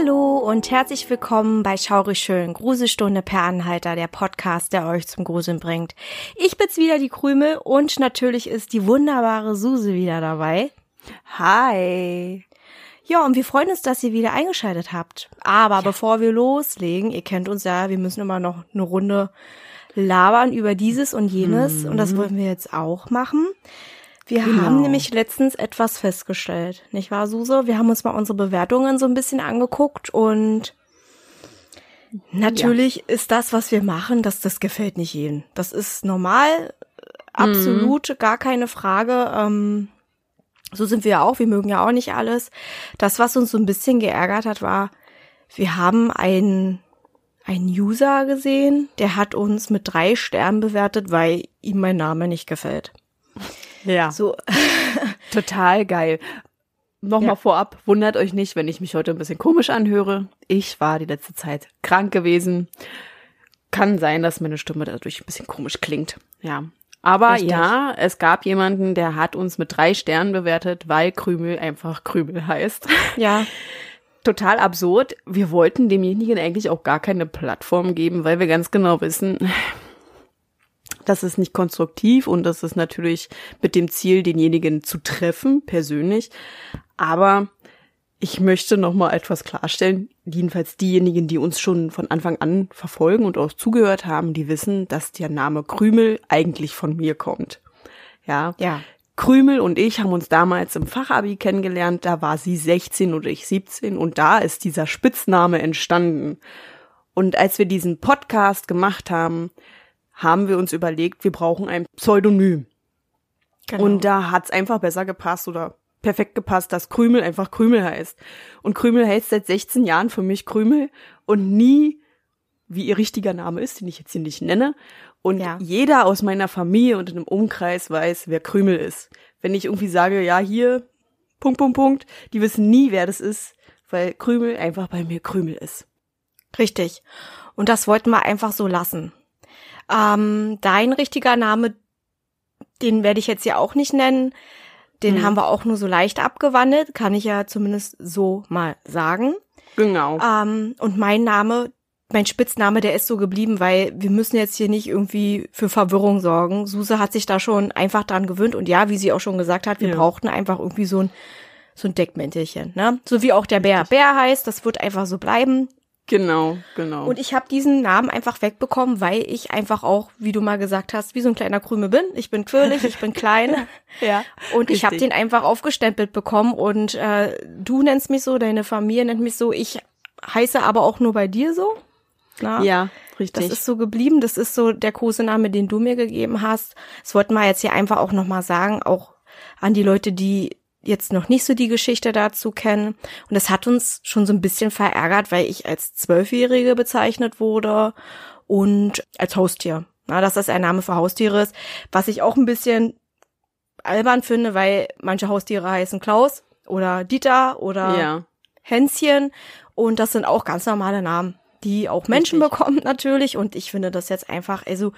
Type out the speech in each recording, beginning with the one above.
Hallo und herzlich willkommen bei Schaurig Schön, Gruselstunde per Anhalter, der Podcast, der euch zum Gruseln bringt. Ich bin's wieder, die Krümel, und natürlich ist die wunderbare Suse wieder dabei. Hi. Ja, und wir freuen uns, dass ihr wieder eingeschaltet habt. Aber ja. bevor wir loslegen, ihr kennt uns ja, wir müssen immer noch eine Runde labern über dieses und jenes, mhm. und das wollen wir jetzt auch machen. Wir genau. haben nämlich letztens etwas festgestellt, nicht wahr, Suse? Wir haben uns mal unsere Bewertungen so ein bisschen angeguckt und natürlich ja. ist das, was wir machen, dass das gefällt nicht jedem. Das ist normal, absolut, mhm. gar keine Frage. Ähm, so sind wir auch, wir mögen ja auch nicht alles. Das, was uns so ein bisschen geärgert hat, war, wir haben einen, einen User gesehen, der hat uns mit drei Sternen bewertet, weil ihm mein Name nicht gefällt. Ja. So. Total geil. Nochmal ja. vorab, wundert euch nicht, wenn ich mich heute ein bisschen komisch anhöre. Ich war die letzte Zeit krank gewesen. Kann sein, dass meine Stimme dadurch ein bisschen komisch klingt. Ja. Aber Richtig. ja, es gab jemanden, der hat uns mit drei Sternen bewertet, weil Krümel einfach Krümel heißt. Ja. Total absurd. Wir wollten demjenigen eigentlich auch gar keine Plattform geben, weil wir ganz genau wissen, das ist nicht konstruktiv und das ist natürlich mit dem Ziel, denjenigen zu treffen, persönlich. Aber ich möchte noch mal etwas klarstellen. Jedenfalls diejenigen, die uns schon von Anfang an verfolgen und auch zugehört haben, die wissen, dass der Name Krümel eigentlich von mir kommt. Ja. Ja. Krümel und ich haben uns damals im Fachabi kennengelernt. Da war sie 16 oder ich 17 und da ist dieser Spitzname entstanden. Und als wir diesen Podcast gemacht haben, haben wir uns überlegt, wir brauchen ein Pseudonym. Genau. Und da hat's einfach besser gepasst oder perfekt gepasst, dass Krümel einfach Krümel heißt. Und Krümel heißt seit 16 Jahren für mich Krümel und nie, wie ihr richtiger Name ist, den ich jetzt hier nicht nenne. Und ja. jeder aus meiner Familie und in einem Umkreis weiß, wer Krümel ist. Wenn ich irgendwie sage, ja, hier, Punkt, Punkt, Punkt, die wissen nie, wer das ist, weil Krümel einfach bei mir Krümel ist. Richtig. Und das wollten wir einfach so lassen. Ähm, dein richtiger Name, den werde ich jetzt ja auch nicht nennen. Den mhm. haben wir auch nur so leicht abgewandelt, kann ich ja zumindest so mal sagen. Genau. Ähm, und mein Name, mein Spitzname, der ist so geblieben, weil wir müssen jetzt hier nicht irgendwie für Verwirrung sorgen. Suse hat sich da schon einfach dran gewöhnt und ja, wie sie auch schon gesagt hat, wir ja. brauchten einfach irgendwie so ein so ein Deckmäntelchen, ne? So wie auch der Bär Bär heißt, das wird einfach so bleiben. Genau, genau. Und ich habe diesen Namen einfach wegbekommen, weil ich einfach auch, wie du mal gesagt hast, wie so ein kleiner Krümel bin. Ich bin quirlig, ich bin klein. ja. Und ich habe den einfach aufgestempelt bekommen. Und äh, du nennst mich so, deine Familie nennt mich so. Ich heiße aber auch nur bei dir so. Na? Ja, richtig. Das ist so geblieben. Das ist so der Kosename, den du mir gegeben hast. Das wollten wir jetzt hier einfach auch nochmal sagen, auch an die Leute, die jetzt noch nicht so die Geschichte dazu kennen. Und das hat uns schon so ein bisschen verärgert, weil ich als Zwölfjährige bezeichnet wurde und als Haustier. Na, dass das ein Name für Haustiere ist, was ich auch ein bisschen albern finde, weil manche Haustiere heißen Klaus oder Dieter oder ja. Hänschen und das sind auch ganz normale Namen, die auch Menschen Richtig. bekommen natürlich und ich finde das jetzt einfach, also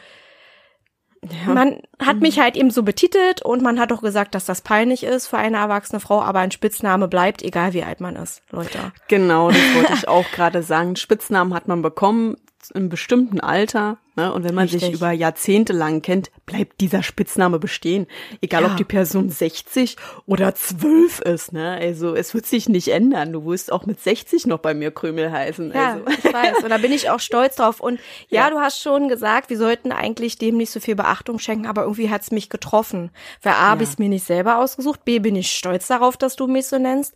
ja. Man hat mich halt eben so betitelt und man hat auch gesagt, dass das peinlich ist für eine erwachsene Frau, aber ein Spitzname bleibt, egal wie alt man ist, Leute. Genau, das wollte ich auch gerade sagen. Spitznamen hat man bekommen im bestimmten Alter Ne? Und wenn man Richtig. sich über Jahrzehnte lang kennt, bleibt dieser Spitzname bestehen. Egal, ja. ob die Person 60 oder 12 ist. Ne? Also es wird sich nicht ändern. Du wirst auch mit 60 noch bei mir Krümel heißen. Ja, also. ich weiß. Und da bin ich auch stolz drauf. Und ja, ja, du hast schon gesagt, wir sollten eigentlich dem nicht so viel Beachtung schenken, aber irgendwie hat's mich getroffen. Weil A, ja. habe ich mir nicht selber ausgesucht, B, bin ich stolz darauf, dass du mich so nennst.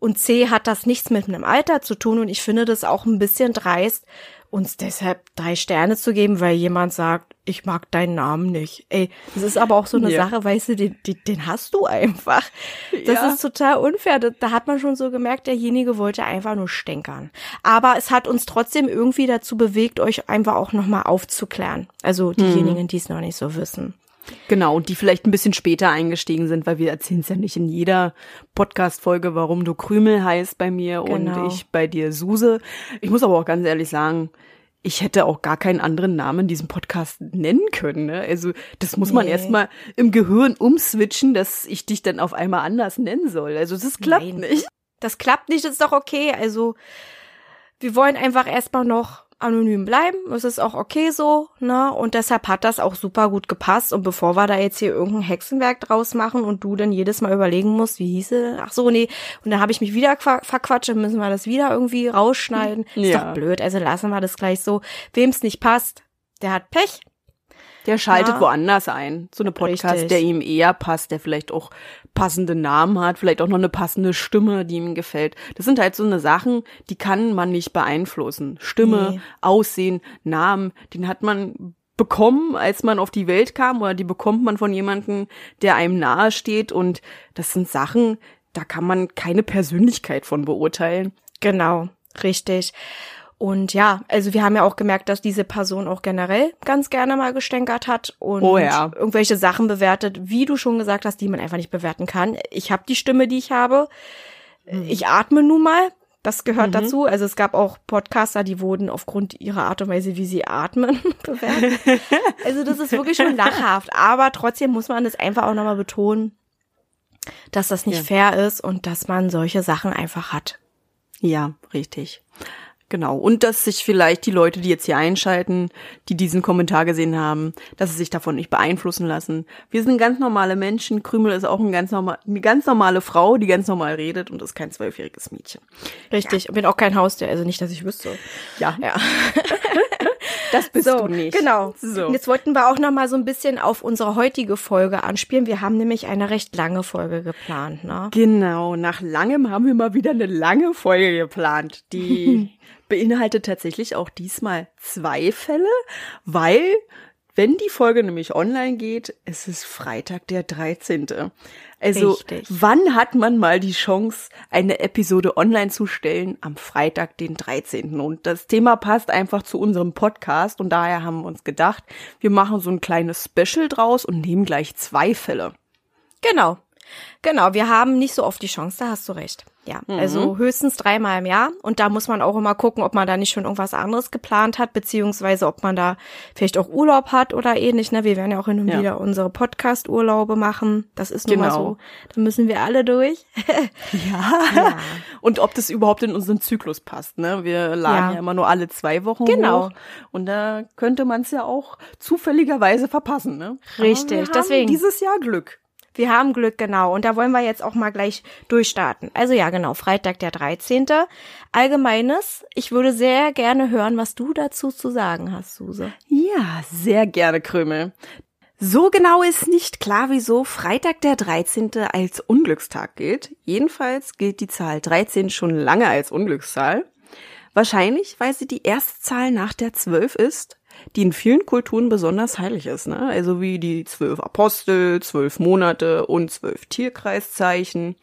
Und C, hat das nichts mit einem Alter zu tun. Und ich finde das auch ein bisschen dreist, uns deshalb drei Sterne zu geben, weil jemand sagt, ich mag deinen Namen nicht. Ey, das ist aber auch so eine ja. Sache, weißt du, den, den, hast du einfach. Das ja. ist total unfair. Da, da hat man schon so gemerkt, derjenige wollte einfach nur stänkern. Aber es hat uns trotzdem irgendwie dazu bewegt, euch einfach auch nochmal aufzuklären. Also diejenigen, mhm. die es noch nicht so wissen. Genau, und die vielleicht ein bisschen später eingestiegen sind, weil wir erzählen es ja nicht in jeder Podcast-Folge, warum du Krümel heißt bei mir Genau. und ich bei dir Suse. Ich muss aber auch ganz ehrlich sagen, ich hätte auch gar keinen anderen Namen in diesem Podcast nennen können. Ne? Also das muss man Nee. erstmal im Gehirn umswitchen, dass ich dich dann auf einmal anders nennen soll. Also das klappt Nein. nicht. Das klappt nicht, das ist doch okay. Also, wir wollen einfach erstmal noch anonym bleiben. Es ist auch okay so, ne? Und deshalb hat das auch super gut gepasst. Und bevor wir da jetzt hier irgendein Hexenwerk draus machen und du dann jedes Mal überlegen musst, wie hieße, ach so, nee, und dann habe ich mich wieder qua- verquatscht, dann müssen wir das wieder irgendwie rausschneiden. Ist Ja. doch blöd. Also lassen wir das gleich so. Wem's nicht passt, der hat Pech. Der schaltet Ja. woanders ein. So eine Podcast, Richtig. der ihm eher passt, der vielleicht auch passende Namen hat, vielleicht auch noch eine passende Stimme, die ihm gefällt. Das sind halt so eine Sachen, die kann man nicht beeinflussen. Stimme, Nee. Aussehen, Namen, den hat man bekommen, als man auf die Welt kam oder die bekommt man von jemandem, der einem nahe steht und das sind Sachen, da kann man keine Persönlichkeit von beurteilen. Genau, richtig. Und ja, also wir haben ja auch gemerkt, dass diese Person auch generell ganz gerne mal gestänkert hat und Oh ja. irgendwelche Sachen bewertet, wie du schon gesagt hast, die man einfach nicht bewerten kann. Ich habe die Stimme, die ich habe. Ich atme nun mal. Das gehört dazu. Also es gab auch Podcaster, die wurden aufgrund ihrer Art und Weise, wie sie atmen, bewertet. Also das ist wirklich schon lachhaft. Aber trotzdem muss man das einfach auch nochmal betonen, dass das nicht fair ist und dass man solche Sachen einfach hat. Ja, richtig. Genau. Und dass sich vielleicht die Leute, die jetzt hier einschalten, die diesen Kommentar gesehen haben, dass sie sich davon nicht beeinflussen lassen. Wir sind ganz normale Menschen. Krümel ist auch ein ganz normal, eine ganz normale Frau, die ganz normal redet und ist kein zwölfjähriges Mädchen. Richtig. Und bin auch kein Haustier, also nicht, dass ich wüsste. Ja, Ja. das bist So, du nicht. genau. So. Und jetzt wollten wir auch noch mal so ein bisschen auf unsere heutige Folge anspielen. Wir haben nämlich eine recht lange Folge geplant, ne? Genau, nach langem haben wir mal wieder eine lange Folge geplant. Die beinhaltet tatsächlich auch diesmal zwei Fälle, weil wenn die Folge nämlich online geht, es ist Freitag der 13. Also Richtig. wann hat man mal die Chance, eine Episode online zu stellen? Am Freitag, den 13. Und das Thema passt einfach zu unserem Podcast und daher haben wir uns gedacht, wir machen so ein kleines Special draus und nehmen gleich zwei Fälle. Genau. Genau, wir haben nicht so oft die Chance, da hast du recht. Ja, also höchstens dreimal im Jahr. Und da muss man auch immer gucken, ob man da nicht schon irgendwas anderes geplant hat, beziehungsweise ob man da vielleicht auch Urlaub hat oder ähnlich. Ne? Wir werden ja auch hin und Ja. wieder unsere Podcast-Urlaube machen. Das ist nun mal Genau. so. Da müssen wir alle durch. Ja. Und ob das überhaupt in unseren Zyklus passt, ne? Wir laden ja, Ja. immer nur alle zwei Wochen Genau. hoch. Und da könnte man es ja auch zufälligerweise verpassen, ne? Richtig, deswegen. dieses Jahr Glück. Wir haben Glück, genau. Und da wollen wir jetzt auch mal gleich durchstarten. Also ja, genau, Freitag der 13. Allgemeines. Ich würde sehr gerne hören, was du dazu zu sagen hast, Suse. Ja, sehr gerne Krümel. So genau ist nicht klar, wieso Freitag der 13. als Unglückstag gilt. Jedenfalls gilt die Zahl 13 schon lange als Unglückszahl. Wahrscheinlich, weil sie die erste Zahl nach der 12 ist, die in vielen Kulturen besonders heilig ist. Ne? Also wie die zwölf Apostel, zwölf Monate und zwölf Tierkreiszeichen.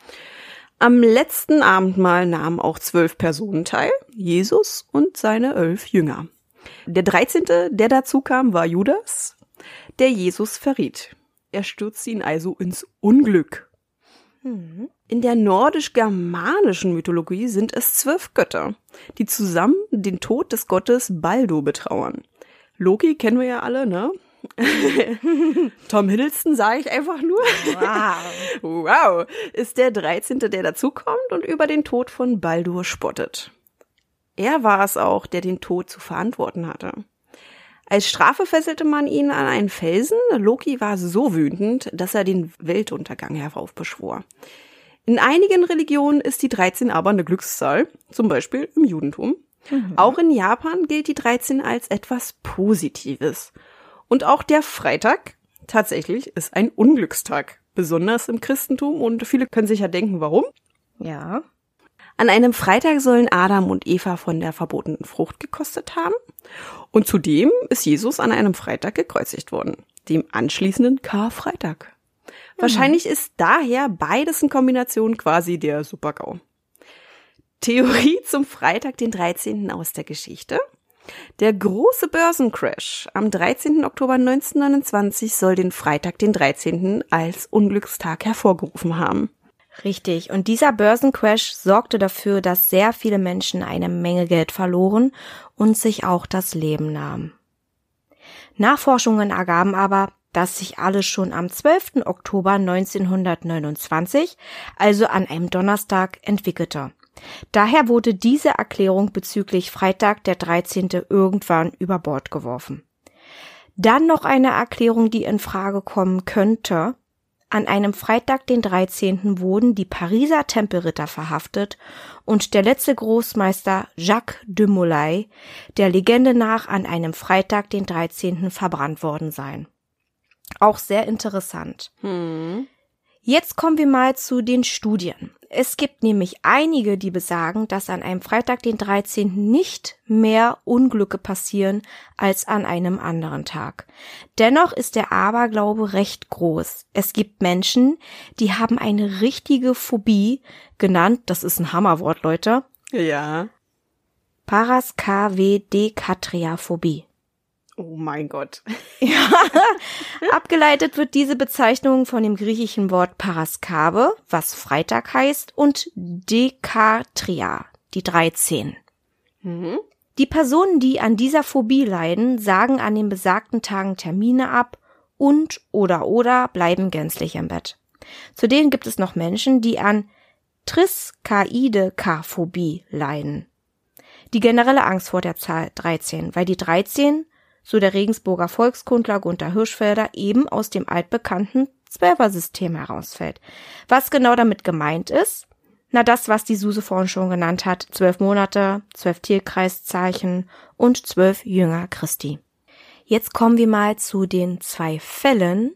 Am letzten Abendmahl nahmen auch zwölf Personen teil, Jesus und seine elf Jünger. Der 13., der dazu kam, war Judas, der Jesus verriet. Er stürzte ihn also ins Unglück. In der nordisch-germanischen Mythologie sind es zwölf Götter, die zusammen den Tod des Gottes Baldo betrauern. Loki kennen wir ja alle, ne? Tom Hiddleston sage ich einfach nur. Wow. Wow, ist der 13., der dazukommt und über den Tod von Baldur spottet. Er war es auch, der den Tod zu verantworten hatte. Als Strafe fesselte man ihn an einen Felsen. Loki war so wütend, dass er den Weltuntergang heraufbeschwor. In einigen Religionen ist die 13 aber eine Glückszahl, zum Beispiel im Judentum. Auch in Japan gilt die 13 als etwas Positives. Und auch der Freitag tatsächlich ist ein Unglückstag, besonders im Christentum und viele können sich ja denken, warum. Ja. An einem Freitag sollen Adam und Eva von der verbotenen Frucht gekostet haben. Und zudem ist Jesus an einem Freitag gekreuzigt worden, dem anschließenden Karfreitag. Wahrscheinlich ist daher beides in Kombination quasi der Supergau. Theorie zum Freitag, den 13. aus der Geschichte. Der große Börsencrash am 13. Oktober 1929 soll den Freitag, den 13. als Unglückstag hervorgerufen haben. Richtig. Und dieser Börsencrash sorgte dafür, dass sehr viele Menschen eine Menge Geld verloren und sich auch das Leben nahmen. Nachforschungen ergaben aber, dass sich alles schon am 12. Oktober 1929, also an einem Donnerstag, entwickelte. Daher wurde diese Erklärung bezüglich Freitag der 13. irgendwann über Bord geworfen. Dann noch eine Erklärung, die in Frage kommen könnte. An einem Freitag, den 13. wurden die Pariser Tempelritter verhaftet und der letzte Großmeister Jacques de Molay, der Legende nach an einem Freitag, den 13. verbrannt worden sein. Auch sehr interessant. Hm. Jetzt kommen wir mal zu den Studien. Es gibt nämlich einige, die besagen, dass an einem Freitag, den 13. nicht mehr Unglücke passieren als an einem anderen Tag. Dennoch ist der Aberglaube recht groß. Es gibt Menschen, die haben eine richtige Phobie genannt, das ist ein Hammerwort, Leute. Ja. Paraskavdekatriaphobie. Oh mein Gott. Ja. Abgeleitet wird diese Bezeichnung von dem griechischen Wort Paraskave, was Freitag heißt, und Dekatria, die 13. Mhm. Die Personen, die an dieser Phobie leiden, sagen an den besagten Tagen Termine ab und oder oder bleiben gänzlich im Bett. Zudem gibt es noch Menschen, die an Triskaidekaphobie leiden. Die generelle Angst vor der Zahl 13, weil die 13 so der Regensburger Volkskundler Gunther Hirschfelder, eben aus dem altbekannten Zwölfer-System herausfällt. Was genau damit gemeint ist? Na, das, was die Suse vorhin schon genannt hat. Zwölf Monate, zwölf Tierkreiszeichen und zwölf Jünger Christi. Jetzt kommen wir mal zu den zwei Fällen,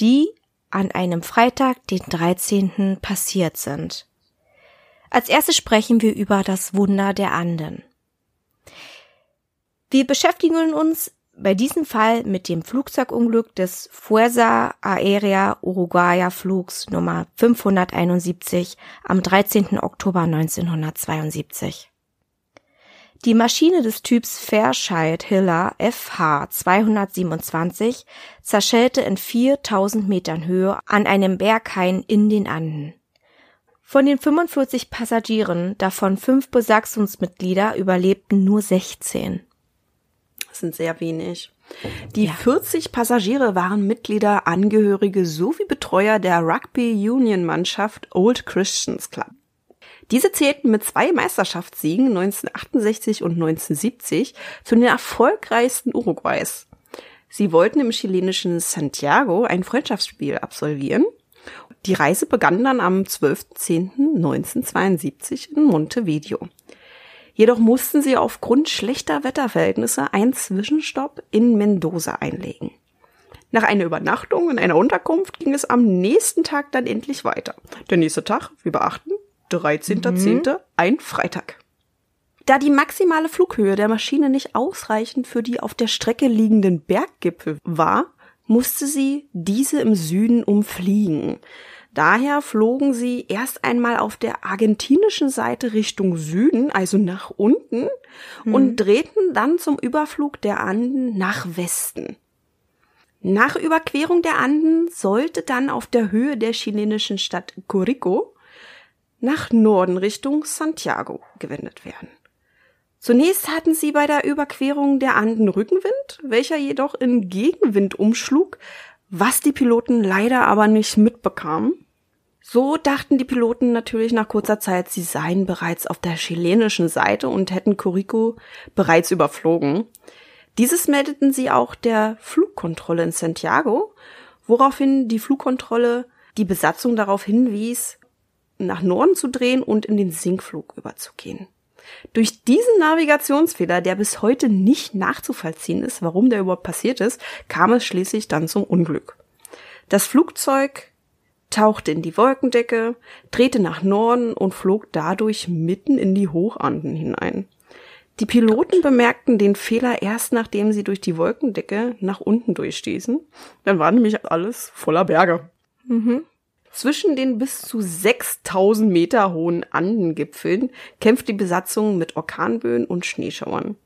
die an einem Freitag, den 13. passiert sind. Als erstes sprechen wir über das Wunder der Anden. Wir beschäftigen uns bei diesem Fall mit dem Flugzeugunglück des Fuerza Aérea Uruguaya Flugs Nummer 571 am 13. Oktober 1972. Die Maschine des Typs Fairchild Hiller FH 227 zerschellte in 4000 Metern Höhe an einem Berghain in den Anden. Von den 45 Passagieren, davon fünf Besatzungsmitglieder, überlebten nur 16 sind sehr wenig. Die ja. 40 Passagiere waren Mitglieder, Angehörige sowie Betreuer der Rugby Union Mannschaft Old Christians Club. Diese zählten mit zwei Meisterschaftssiegen 1968 und 1970 zu den erfolgreichsten Uruguays. Sie wollten im chilenischen Santiago ein Freundschaftsspiel absolvieren. Die Reise begann dann am 12.10.1972 in Montevideo. Jedoch mussten sie aufgrund schlechter Wetterverhältnisse einen Zwischenstopp in Mendoza einlegen. Nach einer Übernachtung in einer Unterkunft ging es am nächsten Tag dann endlich weiter. Der nächste Tag, wir beachten, 13.10., mhm. ein Freitag. Da die maximale Flughöhe der Maschine nicht ausreichend für die auf der Strecke liegenden Berggipfel war, musste sie diese im Süden umfliegen. Daher flogen sie erst einmal auf der argentinischen Seite Richtung Süden, also nach unten, mhm. und drehten dann zum Überflug der Anden nach Westen. Nach Überquerung der Anden sollte dann auf der Höhe der chilenischen Stadt Curico nach Norden Richtung Santiago gewendet werden. Zunächst hatten sie bei der Überquerung der Anden Rückenwind, welcher jedoch in Gegenwind umschlug, was die Piloten leider aber nicht mitbekamen. So dachten die Piloten natürlich nach kurzer Zeit, sie seien bereits auf der chilenischen Seite und hätten Curico bereits überflogen. Dieses meldeten sie auch der Flugkontrolle in Santiago, woraufhin die Flugkontrolle die Besatzung darauf hinwies, nach Norden zu drehen und in den Sinkflug überzugehen. Durch diesen Navigationsfehler, der bis heute nicht nachzuvollziehen ist, warum der überhaupt passiert ist, kam es schließlich dann zum Unglück. Das Flugzeug tauchte in die Wolkendecke, drehte nach Norden und flog dadurch mitten in die Hochanden hinein. Die Piloten bemerkten den Fehler erst nachdem sie durch die Wolkendecke nach unten durchstießen. Dann war nämlich alles voller Berge. Mhm. Zwischen den bis zu 6000 Meter hohen Andengipfeln kämpft die Besatzung mit Orkanböen und Schneeschauern.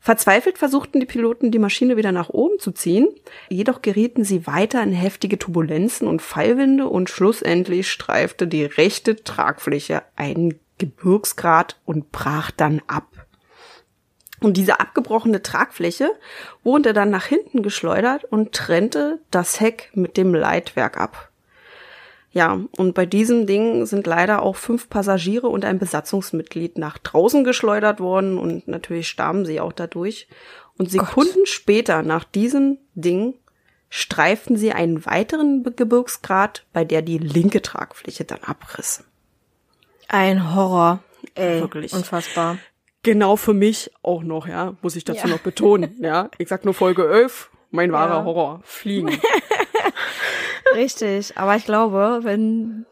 Verzweifelt versuchten die Piloten, die Maschine wieder nach oben zu ziehen, jedoch gerieten sie weiter in heftige Turbulenzen und Fallwinde und schlussendlich streifte die rechte Tragfläche einen Gebirgsgrat und brach dann ab. Und diese abgebrochene Tragfläche wurde dann nach hinten geschleudert und trennte das Heck mit dem Leitwerk ab. Ja, und bei diesem Ding sind leider auch fünf Passagiere und ein Besatzungsmitglied nach draußen geschleudert worden und natürlich starben sie auch dadurch. Und Sekunden Gott. später nach diesem Ding streiften sie einen weiteren Gebirgsgrat, bei der die linke Tragfläche dann abriss. Ein Horror. Ey, Wirklich. unfassbar. Genau für mich auch noch, ja, muss ich dazu ja. noch betonen, ja. Ich sag nur Folge 11, mein wahrer ja. Horror, Fliegen. Richtig, aber ich glaube, wenn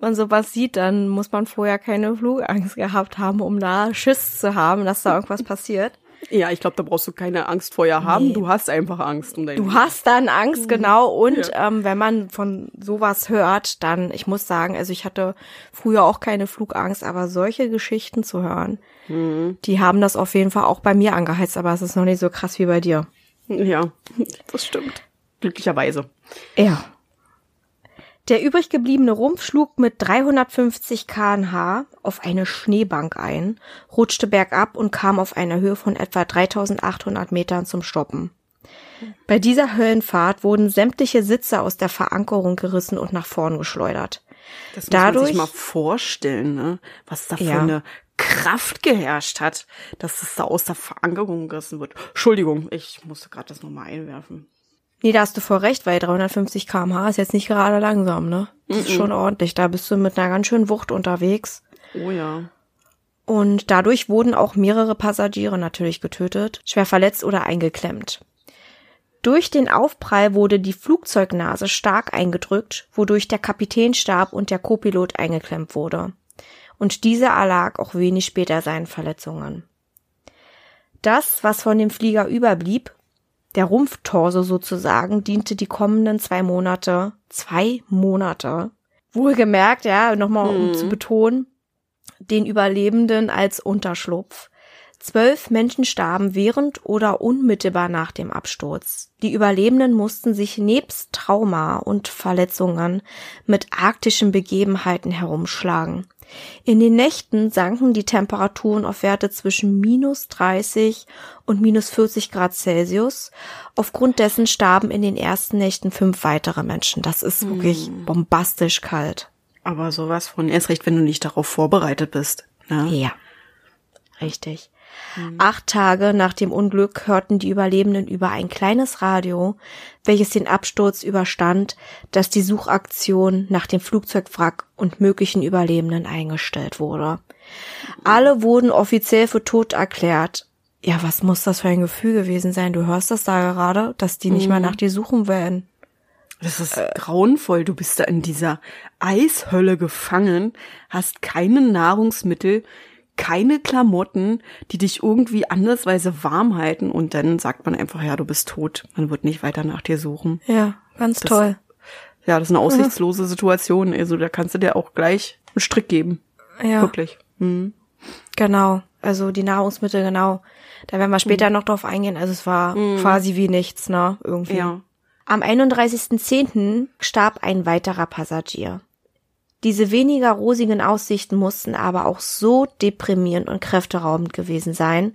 man sowas sieht, dann muss man vorher keine Flugangst gehabt haben, um da Schiss zu haben, dass da irgendwas passiert. Ja, ich glaube, da brauchst du keine Angst vorher haben. Nee. Du hast einfach Angst um dein Du Leben. hast dann Angst, genau. Und ja. ähm, wenn man von sowas hört, dann, ich muss sagen, also ich hatte früher auch keine Flugangst, aber solche Geschichten zu hören, mhm. die haben das auf jeden Fall auch bei mir angeheizt, aber es ist noch nicht so krass wie bei dir. Ja, das stimmt. Glücklicherweise. Ja. Der übrig gebliebene Rumpf schlug mit 350 kmh auf eine Schneebank ein, rutschte bergab und kam auf einer Höhe von etwa 3800 Metern zum Stoppen. Bei dieser Höllenfahrt wurden sämtliche Sitze aus der Verankerung gerissen und nach vorn geschleudert. Das muss Dadurch, man sich mal vorstellen, ne? was da für ja. eine Kraft geherrscht hat, dass es da aus der Verankerung gerissen wird. Entschuldigung, ich musste gerade das nochmal einwerfen. Nee, da hast du voll recht, weil 350 kmh ist jetzt nicht gerade langsam, ne? Das mm -mm. ist schon ordentlich. Da bist du mit einer ganz schönen Wucht unterwegs. Oh ja. Und dadurch wurden auch mehrere Passagiere natürlich getötet, schwer verletzt oder eingeklemmt. Durch den Aufprall wurde die Flugzeugnase stark eingedrückt, wodurch der Kapitän starb und der Copilot eingeklemmt wurde. Und dieser erlag auch wenig später seinen Verletzungen. Das, was von dem Flieger überblieb, der Rumpftorso sozusagen diente die kommenden zwei Monate, zwei Monate, wohlgemerkt, ja, nochmal um mhm. zu betonen, den Überlebenden als Unterschlupf. Zwölf Menschen starben während oder unmittelbar nach dem Absturz. Die Überlebenden mussten sich nebst Trauma und Verletzungen mit arktischen Begebenheiten herumschlagen. In den Nächten sanken die Temperaturen auf Werte zwischen minus 30 und minus 40 Grad Celsius. Aufgrund dessen starben in den ersten Nächten fünf weitere Menschen. Das ist wirklich hm. bombastisch kalt. Aber sowas von erst recht, wenn du nicht darauf vorbereitet bist. Ne? Ja. Richtig. Mhm. Acht Tage nach dem Unglück hörten die Überlebenden über ein kleines Radio, welches den Absturz überstand, dass die Suchaktion nach dem Flugzeugwrack und möglichen Überlebenden eingestellt wurde. Alle wurden offiziell für tot erklärt. Ja, was muss das für ein Gefühl gewesen sein? Du hörst das da gerade, dass die nicht mhm. mal nach dir suchen werden. Das ist äh, grauenvoll. Du bist da in dieser Eishölle gefangen, hast keine Nahrungsmittel, keine Klamotten, die dich irgendwie andersweise warm halten und dann sagt man einfach, ja, du bist tot. Man wird nicht weiter nach dir suchen. Ja, ganz das, toll. Ja, das ist eine aussichtslose Situation. Also da kannst du dir auch gleich einen Strick geben. Ja. Wirklich. Mhm. Genau. Also die Nahrungsmittel, genau. Da werden wir später mhm. noch drauf eingehen. Also es war mhm. quasi wie nichts, ne? Irgendwie. Ja. Am 31.10. starb ein weiterer Passagier. Diese weniger rosigen Aussichten mussten aber auch so deprimierend und kräfteraubend gewesen sein,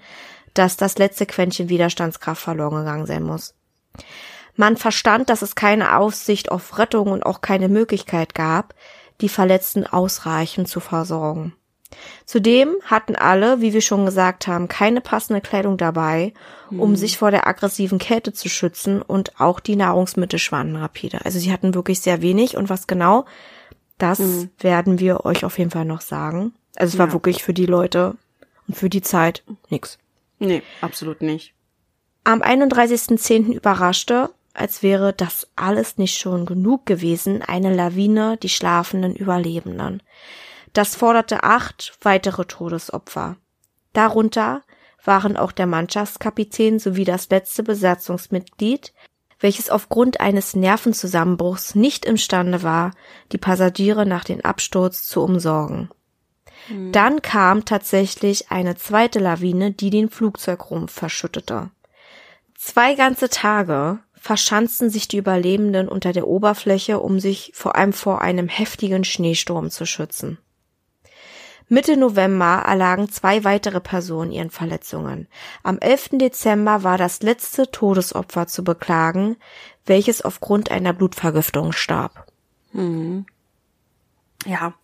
dass das letzte Quäntchen Widerstandskraft verloren gegangen sein muss. Man verstand, dass es keine Aussicht auf Rettung und auch keine Möglichkeit gab, die Verletzten ausreichend zu versorgen. Zudem hatten alle, wie wir schon gesagt haben, keine passende Kleidung dabei, um mhm. sich vor der aggressiven Kälte zu schützen und auch die Nahrungsmittel schwanden rapide. Also sie hatten wirklich sehr wenig und was genau, das mhm. werden wir euch auf jeden Fall noch sagen. Also es war ja. wirklich für die Leute und für die Zeit nix. Nee, absolut nicht. Am 31.10. überraschte, als wäre das alles nicht schon genug gewesen, eine Lawine die schlafenden Überlebenden. Das forderte acht weitere Todesopfer. Darunter waren auch der Mannschaftskapitän sowie das letzte Besatzungsmitglied, welches aufgrund eines Nervenzusammenbruchs nicht imstande war, die Passagiere nach dem Absturz zu umsorgen. Dann kam tatsächlich eine zweite Lawine, die den Flugzeugrumpf verschüttete. Zwei ganze Tage verschanzten sich die Überlebenden unter der Oberfläche, um sich vor allem vor einem heftigen Schneesturm zu schützen. Mitte November erlagen zwei weitere Personen ihren Verletzungen. Am 11. Dezember war das letzte Todesopfer zu beklagen, welches aufgrund einer Blutvergiftung starb. Mhm. Ja,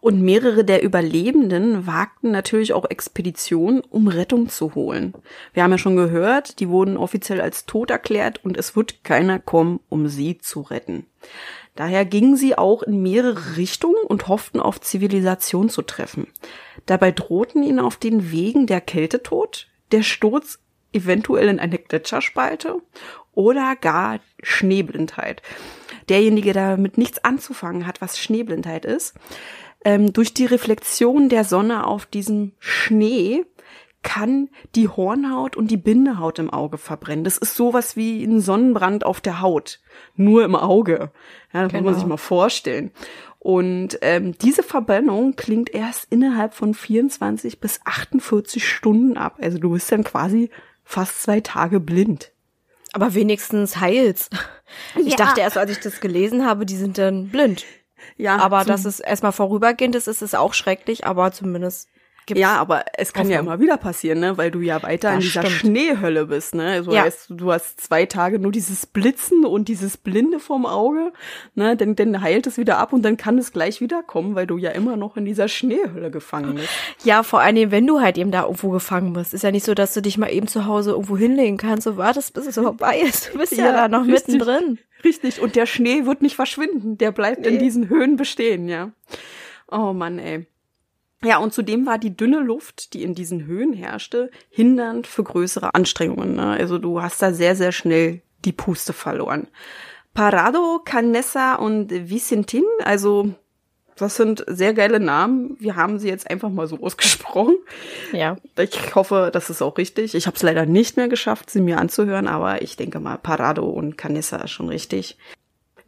und mehrere der Überlebenden wagten natürlich auch Expeditionen, um Rettung zu holen. Wir haben ja schon gehört, die wurden offiziell als tot erklärt und es wird keiner kommen, um sie zu retten. Daher gingen sie auch in mehrere Richtungen und hofften auf Zivilisation zu treffen. Dabei drohten ihnen auf den Wegen der Kältetod, der Sturz eventuell in eine Gletscherspalte oder gar Schneeblindheit. Derjenige, der damit nichts anzufangen hat, was Schneeblindheit ist, ähm, durch die Reflexion der Sonne auf diesem Schnee kann die Hornhaut und die Bindehaut im Auge verbrennen. Das ist sowas wie ein Sonnenbrand auf der Haut, nur im Auge. Ja, das genau. muss man genau. sich mal vorstellen. Und ähm, diese Verbrennung klingt erst innerhalb von 24 bis 48 Stunden ab. Also du bist dann quasi fast zwei Tage blind. Aber wenigstens heilt's. Ich ja. dachte erst, als ich das gelesen habe, die sind dann blind. Ja. Aber dass es erstmal vorübergehend ist, ist es auch schrecklich, aber zumindest Gibt's ja, aber es kann Hoffnung. ja immer wieder passieren, ne, weil du ja weiter das in dieser stimmt. Schneehölle bist, ne? Also ja. heißt, du hast zwei Tage nur dieses Blitzen und dieses Blinde vom Auge, ne? Dann, dann heilt es wieder ab und dann kann es gleich wiederkommen, weil du ja immer noch in dieser Schneehölle gefangen bist. Ja, vor allem, wenn du halt eben da irgendwo gefangen bist. Ist ja nicht so, dass du dich mal eben zu Hause irgendwo hinlegen kannst und wartest, bis es vorbei ist. Du bist ja, ja da noch richtig, mittendrin. Richtig. Und der Schnee wird nicht verschwinden. Der bleibt nee. in diesen Höhen bestehen, ja. Oh Mann, ey. Ja, und zudem war die dünne Luft, die in diesen Höhen herrschte, hindernd für größere Anstrengungen. Ne? Also du hast da sehr, sehr schnell die Puste verloren. Parado, Canessa und Vicentin, also das sind sehr geile Namen. Wir haben sie jetzt einfach mal so ausgesprochen. Ja. Ich hoffe, das ist auch richtig. Ich habe es leider nicht mehr geschafft, sie mir anzuhören, aber ich denke mal, Parado und Canessa ist schon richtig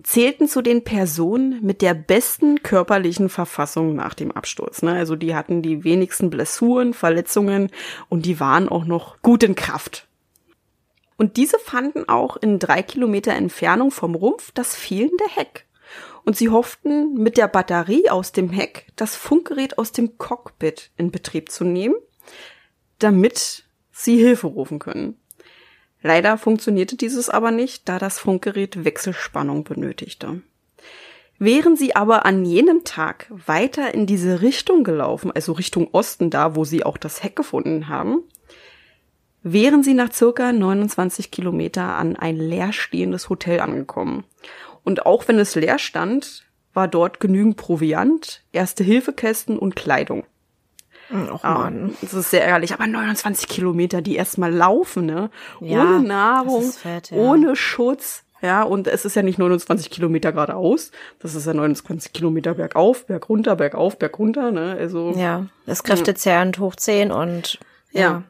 zählten zu den Personen mit der besten körperlichen Verfassung nach dem Absturz. Ne? Also die hatten die wenigsten Blessuren, Verletzungen und die waren auch noch gut in Kraft. Und diese fanden auch in drei Kilometer Entfernung vom Rumpf das fehlende Heck. Und sie hofften, mit der Batterie aus dem Heck das Funkgerät aus dem Cockpit in Betrieb zu nehmen, damit sie Hilfe rufen können. Leider funktionierte dieses aber nicht, da das Funkgerät Wechselspannung benötigte. Wären sie aber an jenem Tag weiter in diese Richtung gelaufen, also Richtung Osten, da wo sie auch das Heck gefunden haben, wären sie nach circa 29 Kilometer an ein leerstehendes Hotel angekommen. Und auch wenn es leer stand, war dort genügend Proviant, erste Hilfekästen und Kleidung. Och Mann. Das ist sehr ärgerlich. Aber 29 Kilometer, die erstmal laufen, ne? Ja, ohne Nahrung, fett, ja. ohne Schutz. Ja, und es ist ja nicht 29 Kilometer geradeaus. Das ist ja 29 Kilometer bergauf, bergunter, bergauf, bergunter, ne? Also. Ja, das kräftezehrend hoch 10 und, ja. ja.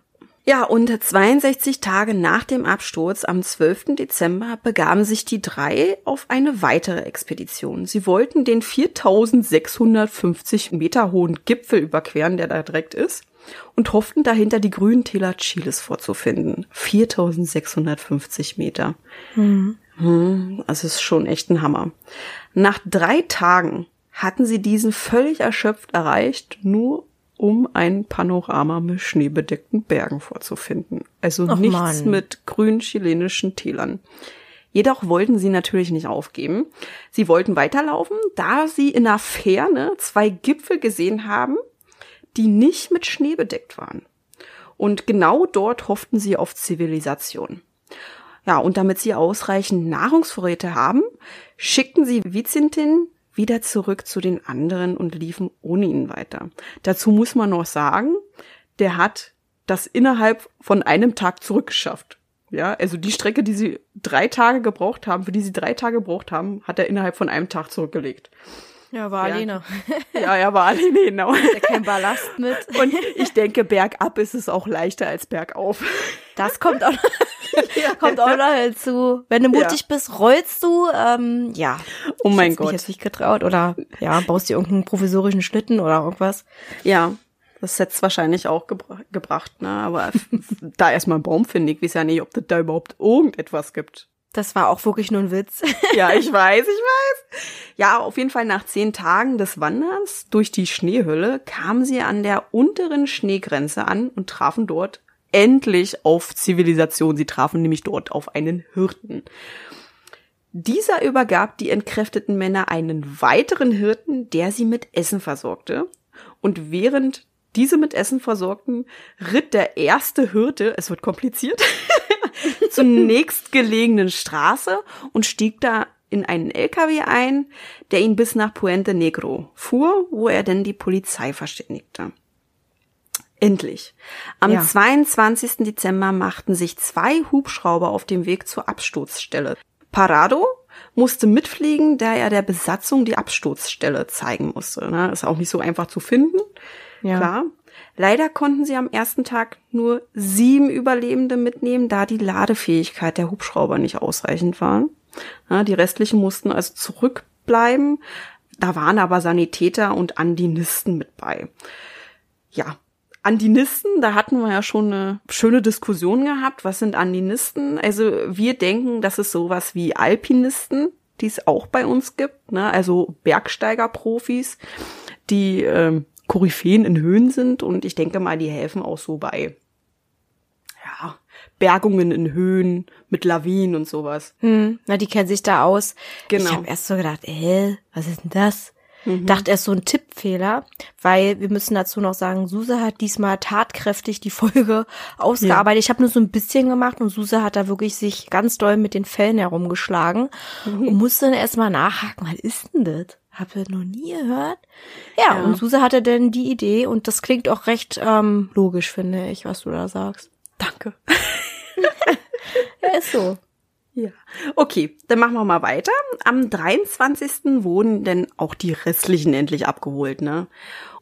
Ja, und 62 Tage nach dem Absturz am 12. Dezember begaben sich die drei auf eine weitere Expedition. Sie wollten den 4650 Meter hohen Gipfel überqueren, der da direkt ist, und hofften dahinter die grünen Täler Chiles vorzufinden. 4650 Meter. Mhm. Hm, also ist schon echt ein Hammer. Nach drei Tagen hatten sie diesen völlig erschöpft erreicht, nur um ein Panorama mit schneebedeckten Bergen vorzufinden. Also Och, nichts Mann. mit grünen chilenischen Tälern. Jedoch wollten sie natürlich nicht aufgeben. Sie wollten weiterlaufen, da sie in der Ferne zwei Gipfel gesehen haben, die nicht mit Schnee bedeckt waren. Und genau dort hofften sie auf Zivilisation. Ja, und damit sie ausreichend Nahrungsvorräte haben, schickten sie Vizintin wieder zurück zu den anderen und liefen ohne ihn weiter. Dazu muss man noch sagen, der hat das innerhalb von einem Tag zurückgeschafft. Ja, also die Strecke, die sie drei Tage gebraucht haben, für die sie drei Tage gebraucht haben, hat er innerhalb von einem Tag zurückgelegt. Ja, war ja. alleine. Ja, er war alleine, genau. Hat kein Ballast mit. Und ich denke, bergab ist es auch leichter als bergauf. Das kommt auch. Kommt auch noch hinzu. Wenn du mutig Ja. bist, rollst du, ähm, ja. Oh mein Ich Gott. jetzt nicht getraut oder, ja, baust dir irgendeinen provisorischen Schlitten oder irgendwas. Ja, das hätte es wahrscheinlich auch gebra gebracht, ne? Aber da erstmal einen Baum finde ich, weiß ja nicht, ob das da überhaupt irgendetwas gibt. Das war auch wirklich nur ein Witz. Ja, ich weiß, ich weiß. Ja, auf jeden Fall nach zehn Tagen des Wanderns durch die Schneehülle kamen sie an der unteren Schneegrenze an und trafen dort endlich auf Zivilisation. Sie trafen nämlich dort auf einen Hirten. Dieser übergab die entkräfteten Männer einen weiteren Hirten, der sie mit Essen versorgte. Und während diese mit Essen versorgten, ritt der erste Hirte, es wird kompliziert, zur nächstgelegenen Straße und stieg da in einen LKW ein, der ihn bis nach Puente Negro fuhr, wo er denn die Polizei verständigte. Endlich. Am Ja. 22. Dezember machten sich zwei Hubschrauber auf dem Weg zur Absturzstelle. Parado musste mitfliegen, da er der Besatzung die Absturzstelle zeigen musste. Ne? Ist auch nicht so einfach zu finden. Ja. Klar. Leider konnten sie am ersten Tag nur sieben Überlebende mitnehmen, da die Ladefähigkeit der Hubschrauber nicht ausreichend war. Ja, die restlichen mussten also zurückbleiben. Da waren aber Sanitäter und Andinisten mit bei. Ja, Andinisten, da hatten wir ja schon eine schöne Diskussion gehabt. Was sind Andinisten? Also wir denken, das ist sowas wie Alpinisten, die es auch bei uns gibt, ne? also Bergsteigerprofis, die ähm, Koryphäen in Höhen sind und ich denke mal, die helfen auch so bei ja, Bergungen in Höhen mit Lawinen und sowas. Hm, na, die kennen sich da aus. Genau. Ich habe erst so gedacht, äh, was ist denn das? Dachte erst so ein Tippfehler, weil wir müssen dazu noch sagen, Suse hat diesmal tatkräftig die Folge ausgearbeitet. Ich habe nur so ein bisschen gemacht und Suse hat da wirklich sich ganz doll mit den Fällen herumgeschlagen und musste dann erstmal nachhaken, was ist denn das? Habt ihr noch nie gehört? Ja, Ja. und Suse hatte dann die Idee und das klingt auch recht ähm, logisch, finde ich, was du da sagst. Danke. Ja, ist so. Ja. Okay, dann machen wir mal weiter. Am 23. wurden denn auch die restlichen endlich abgeholt, ne?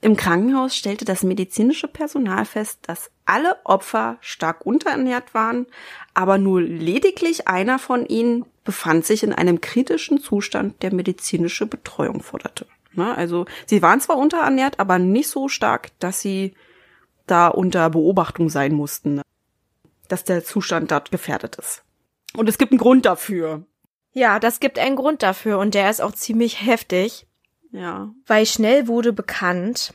Im Krankenhaus stellte das medizinische Personal fest, dass alle Opfer stark unterernährt waren, aber nur lediglich einer von ihnen befand sich in einem kritischen Zustand, der medizinische Betreuung forderte. Ne? Also sie waren zwar unterernährt, aber nicht so stark, dass sie da unter Beobachtung sein mussten, ne? dass der Zustand dort gefährdet ist. Und es gibt einen Grund dafür. Ja, das gibt einen Grund dafür und der ist auch ziemlich heftig. Ja. weil schnell wurde bekannt,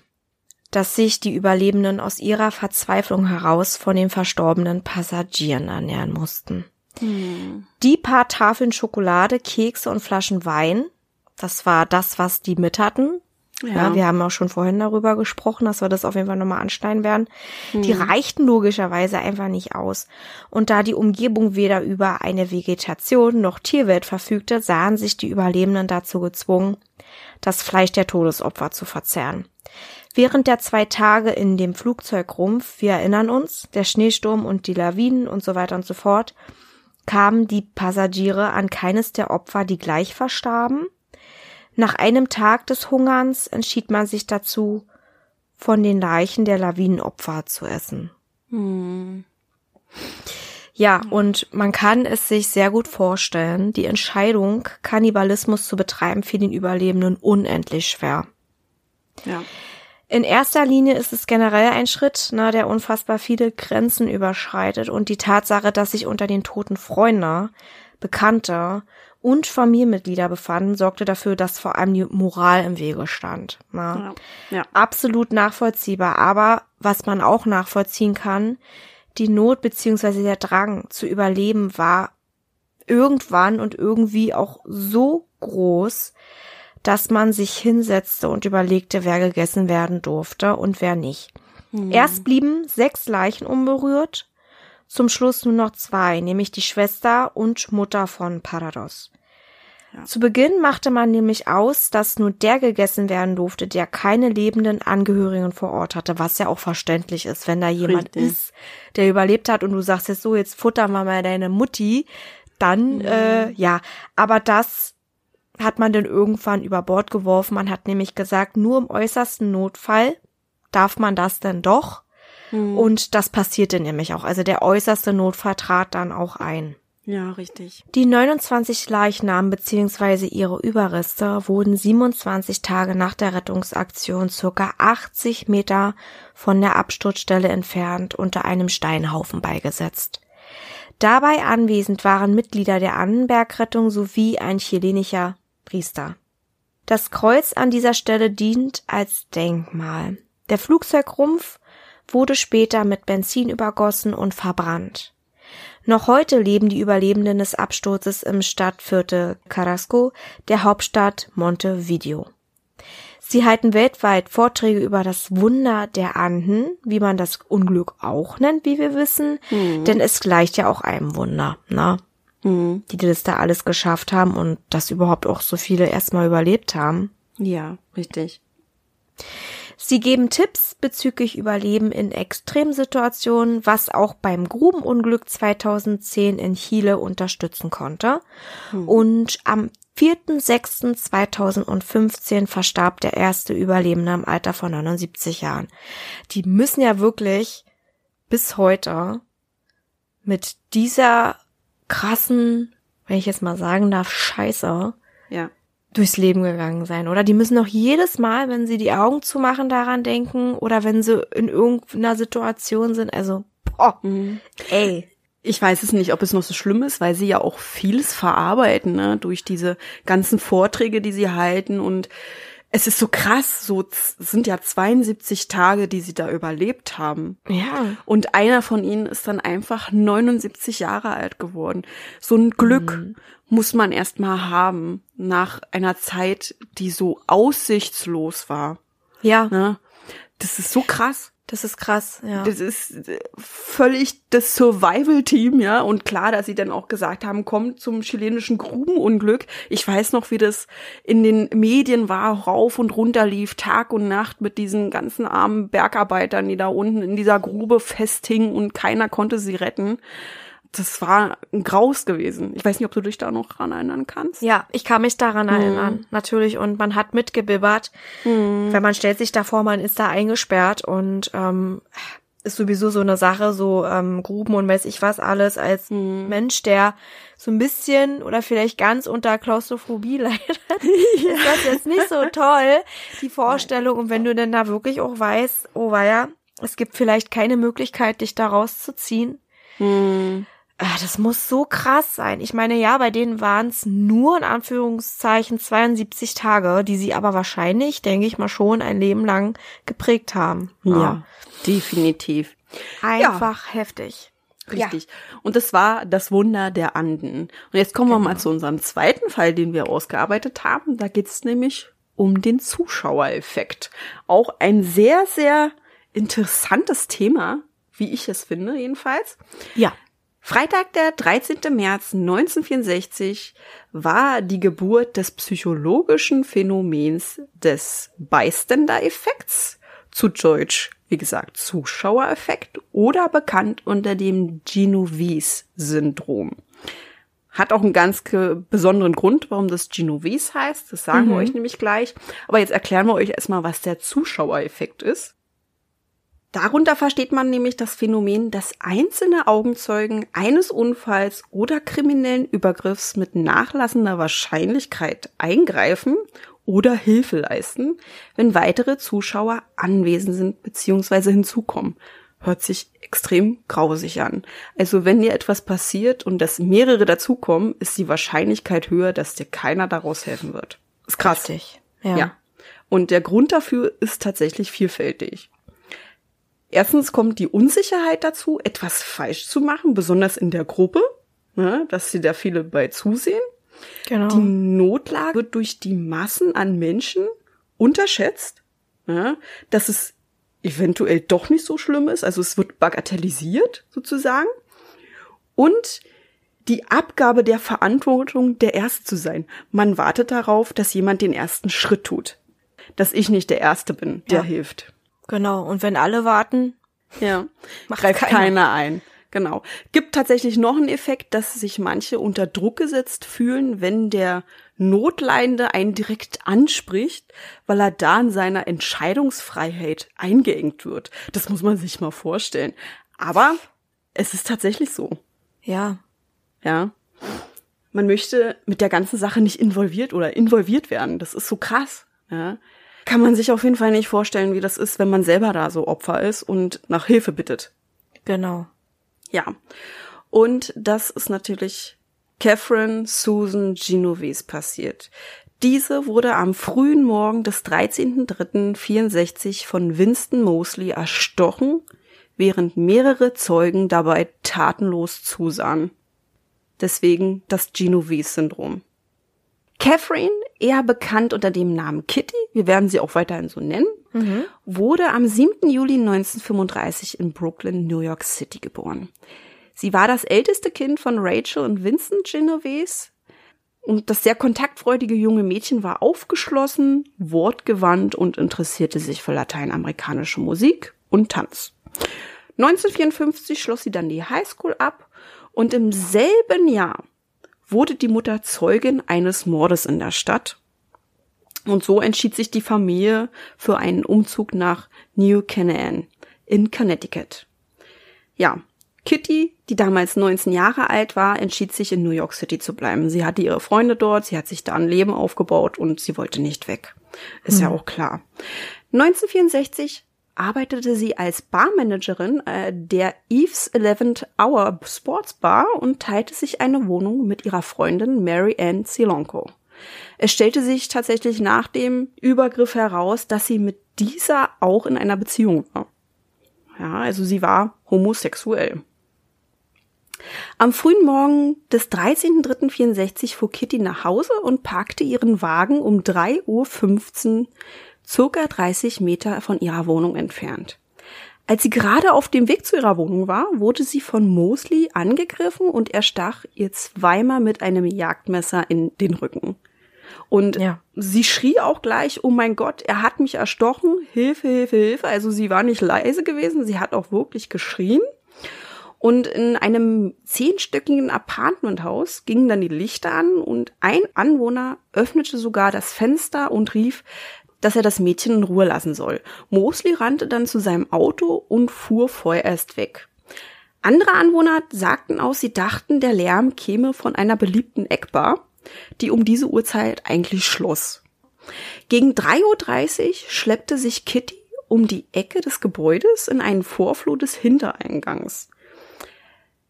dass sich die Überlebenden aus ihrer Verzweiflung heraus von den verstorbenen Passagieren ernähren mussten. Die paar Tafeln Schokolade, Kekse und Flaschen Wein, das war das, was die mit hatten. Ja. wir haben auch schon vorhin darüber gesprochen, dass wir das auf jeden Fall nochmal anschneiden werden. Die reichten logischerweise einfach nicht aus. Und da die Umgebung weder über eine Vegetation noch Tierwelt verfügte, sahen sich die Überlebenden dazu gezwungen, das Fleisch der Todesopfer zu verzehren. Während der zwei Tage in dem Flugzeugrumpf, wir erinnern uns, der Schneesturm und die Lawinen und so weiter und so fort, kamen die Passagiere an keines der Opfer, die gleich verstarben. Nach einem Tag des Hungerns entschied man sich dazu, von den Leichen der Lawinenopfer zu essen. Ja, und man kann es sich sehr gut vorstellen, die Entscheidung, Kannibalismus zu betreiben, fiel den Überlebenden unendlich schwer. Ja. In erster Linie ist es generell ein Schritt, ne, der unfassbar viele Grenzen überschreitet und die Tatsache, dass sich unter den toten Freunde, Bekannte und Familienmitglieder befanden, sorgte dafür, dass vor allem die Moral im Wege stand. Ne? Ja. Ja. Absolut nachvollziehbar, aber was man auch nachvollziehen kann, die Not beziehungsweise der Drang zu überleben war irgendwann und irgendwie auch so groß, dass man sich hinsetzte und überlegte, wer gegessen werden durfte und wer nicht. Erst blieben sechs Leichen unberührt, zum Schluss nur noch zwei, nämlich die Schwester und Mutter von Parados. Zu Beginn machte man nämlich aus, dass nur der gegessen werden durfte, der keine lebenden Angehörigen vor Ort hatte, was ja auch verständlich ist, wenn da jemand Richtig. ist, der überlebt hat und du sagst jetzt so, jetzt futtern wir mal deine Mutti, dann äh, ja, aber das hat man dann irgendwann über Bord geworfen. Man hat nämlich gesagt, nur im äußersten Notfall darf man das denn doch. Und das passierte nämlich auch. Also der äußerste Notfall trat dann auch ein. Ja, richtig. Die 29 Leichnamen bzw. ihre Überreste wurden 27 Tage nach der Rettungsaktion circa 80 Meter von der Absturzstelle entfernt unter einem Steinhaufen beigesetzt. Dabei anwesend waren Mitglieder der Annenbergrettung sowie ein chilenischer Priester. Das Kreuz an dieser Stelle dient als Denkmal. Der Flugzeugrumpf wurde später mit Benzin übergossen und verbrannt. Noch heute leben die Überlebenden des Absturzes im Stadtviertel Carrasco, der Hauptstadt Montevideo. Sie halten weltweit Vorträge über das Wunder der Anden, wie man das Unglück auch nennt, wie wir wissen, Mhm. denn es gleicht ja auch einem Wunder, ne? Mhm. Die das da alles geschafft haben und dass überhaupt auch so viele erstmal überlebt haben. Ja, richtig. Sie geben Tipps bezüglich Überleben in Extremsituationen, was auch beim Grubenunglück 2010 in Chile unterstützen konnte. Und am 4.6.2015 verstarb der erste Überlebende im Alter von 79 Jahren. Die müssen ja wirklich bis heute mit dieser krassen, wenn ich jetzt mal sagen darf, Scheiße Ja. Durchs Leben gegangen sein, oder? Die müssen doch jedes Mal, wenn sie die Augen zumachen, daran denken oder wenn sie in irgendeiner Situation sind. Also, boah, ey. Ich weiß es nicht, ob es noch so schlimm ist, weil sie ja auch vieles verarbeiten, ne, durch diese ganzen Vorträge, die sie halten und es ist so krass, so sind ja 72 Tage, die sie da überlebt haben. Ja. Und einer von ihnen ist dann einfach 79 Jahre alt geworden. So ein Glück muss man erst mal haben nach einer Zeit, die so aussichtslos war. Ja, Ne? Das ist so krass. Das ist krass, ja. Das ist äh, völlig das Survival-Team, ja. Und klar, dass sie dann auch gesagt haben, kommt zum chilenischen Grubenunglück. Ich weiß noch, wie das in den Medien war, rauf und runter lief, Tag und Nacht mit diesen ganzen armen Bergarbeitern, die da unten in dieser Grube festhingen und keiner konnte sie retten. Das war ein Graus gewesen. Ich weiß nicht, ob du dich da noch dran erinnern kannst. Ja, ich kann mich daran erinnern, natürlich. Und man hat mitgebibbert, wenn man stellt sich da vor, man ist da eingesperrt und ähm, ist sowieso so eine Sache, so ähm, Gruben und weiß ich was alles, als Mensch, der so ein bisschen oder vielleicht ganz unter Klaustrophobie leidet, ist das jetzt nicht so toll, die Vorstellung. Und wenn du denn da wirklich auch weißt, oh weia, es gibt vielleicht keine Möglichkeit, dich da rauszuziehen, Ah, Das muss so krass sein. Ich meine, ja, bei denen waren es nur in Anführungszeichen 72 Tage, die sie aber wahrscheinlich, denke ich mal schon, ein Leben lang geprägt haben. Ja, definitiv. Einfach heftig. Richtig. Und das war das Wunder der Anden. Und jetzt kommen wir mal zu unserem zweiten Fall, den wir ausgearbeitet haben. Da geht's nämlich um den Zuschauereffekt. Auch ein sehr, sehr interessantes Thema, wie ich es finde, jedenfalls. Ja. Freitag, der 13. März 1964 war die Geburt des psychologischen Phänomens des Bystander-Effekts, zu Deutsch, wie gesagt, Zuschauereffekt oder bekannt unter dem Genovese-Syndrom. Hat auch einen ganz besonderen Grund, warum das Genovese heißt. Das sagen wir euch nämlich gleich. Aber jetzt erklären wir euch erstmal, was der Zuschauereffekt ist. Darunter versteht man nämlich das Phänomen, dass einzelne Augenzeugen eines Unfalls oder kriminellen Übergriffs mit nachlassender Wahrscheinlichkeit eingreifen oder Hilfe leisten, wenn weitere Zuschauer anwesend sind bzw. hinzukommen. Hört sich extrem grausig an. Also wenn dir etwas passiert und dass mehrere dazukommen, ist die Wahrscheinlichkeit höher, dass dir keiner daraus helfen wird. Ist krass. Richtig. Ja. Ja. Und der Grund dafür ist tatsächlich vielfältig. Erstens kommt die Unsicherheit dazu, etwas falsch zu machen, besonders in der Gruppe, ne, dass sie da viele bei zusehen. Genau. Die Notlage wird durch die Massen an Menschen unterschätzt, ja, dass es eventuell doch nicht so schlimm ist. Also es wird bagatellisiert sozusagen. Und die Abgabe der Verantwortung, der Erste zu sein. Man wartet darauf, dass jemand den ersten Schritt tut. Dass ich nicht der Erste bin, der Ja. hilft. Genau. Und wenn alle warten, Ja. Macht Greift keiner. keiner. ein. Genau. Gibt tatsächlich noch einen Effekt, dass sich manche unter Druck gesetzt fühlen, wenn der Notleidende einen direkt anspricht, weil er da in seiner Entscheidungsfreiheit eingeengt wird. Das muss man sich mal vorstellen. Aber es ist tatsächlich so. Ja. Ja. Man möchte mit der ganzen Sache nicht involviert oder involviert werden. Das ist so krass. Ja. Kann man sich auf jeden Fall nicht vorstellen, wie das ist, wenn man selber da so Opfer ist und nach Hilfe bittet. Genau. Ja. Und das ist natürlich Catherine Susan Genovese passiert. Diese wurde am frühen Morgen des 13.03.64 von Winston Mosley erstochen, während mehrere Zeugen dabei tatenlos zusahen. Deswegen das Genovese-Syndrom. Catherine, eher bekannt unter dem Namen Kitty, wir werden sie auch weiterhin so nennen, mhm. wurde am 7. Juli 1935 in Brooklyn, New York City geboren. Sie war das älteste Kind von Rachel und Vincent Genovese. Und das sehr kontaktfreudige junge Mädchen war aufgeschlossen, wortgewandt und interessierte sich für lateinamerikanische Musik und Tanz. 1954 schloss sie dann die Highschool ab und im selben Jahr wurde die Mutter Zeugin eines Mordes in der Stadt. Und so entschied sich die Familie für einen Umzug nach New Canaan in Connecticut. Ja, Kitty, die damals 19 Jahre alt war, entschied sich in New York City zu bleiben. Sie hatte ihre Freunde dort, sie hat sich da ein Leben aufgebaut und sie wollte nicht weg. Ist mhm. ja auch klar. 1964 arbeitete sie als Barmanagerin äh, der Eve's 11th Hour Sports Bar und teilte sich eine Wohnung mit ihrer Freundin Mary Ann Silonko. Es stellte sich tatsächlich nach dem Übergriff heraus, dass sie mit dieser auch in einer Beziehung war. Ja, also sie war homosexuell. Am frühen Morgen des 13.03.64 fuhr Kitty nach Hause und parkte ihren Wagen um 3.15 Uhr circa 30 Meter von ihrer Wohnung entfernt. Als sie gerade auf dem Weg zu ihrer Wohnung war, wurde sie von Mosley angegriffen und er stach ihr zweimal mit einem Jagdmesser in den Rücken. Und ja. sie schrie auch gleich, oh mein Gott, er hat mich erstochen, Hilfe, Hilfe, Hilfe. Also sie war nicht leise gewesen, sie hat auch wirklich geschrien. Und in einem zehnstöckigen Apartmenthaus gingen dann die Lichter an und ein Anwohner öffnete sogar das Fenster und rief, dass er das Mädchen in Ruhe lassen soll. Mosley rannte dann zu seinem Auto und fuhr vorerst weg. Andere Anwohner sagten aus, sie dachten, der Lärm käme von einer beliebten Eckbar, die um diese Uhrzeit eigentlich schloss. Gegen 3.30 Uhr schleppte sich Kitty um die Ecke des Gebäudes in einen Vorflur des Hintereingangs.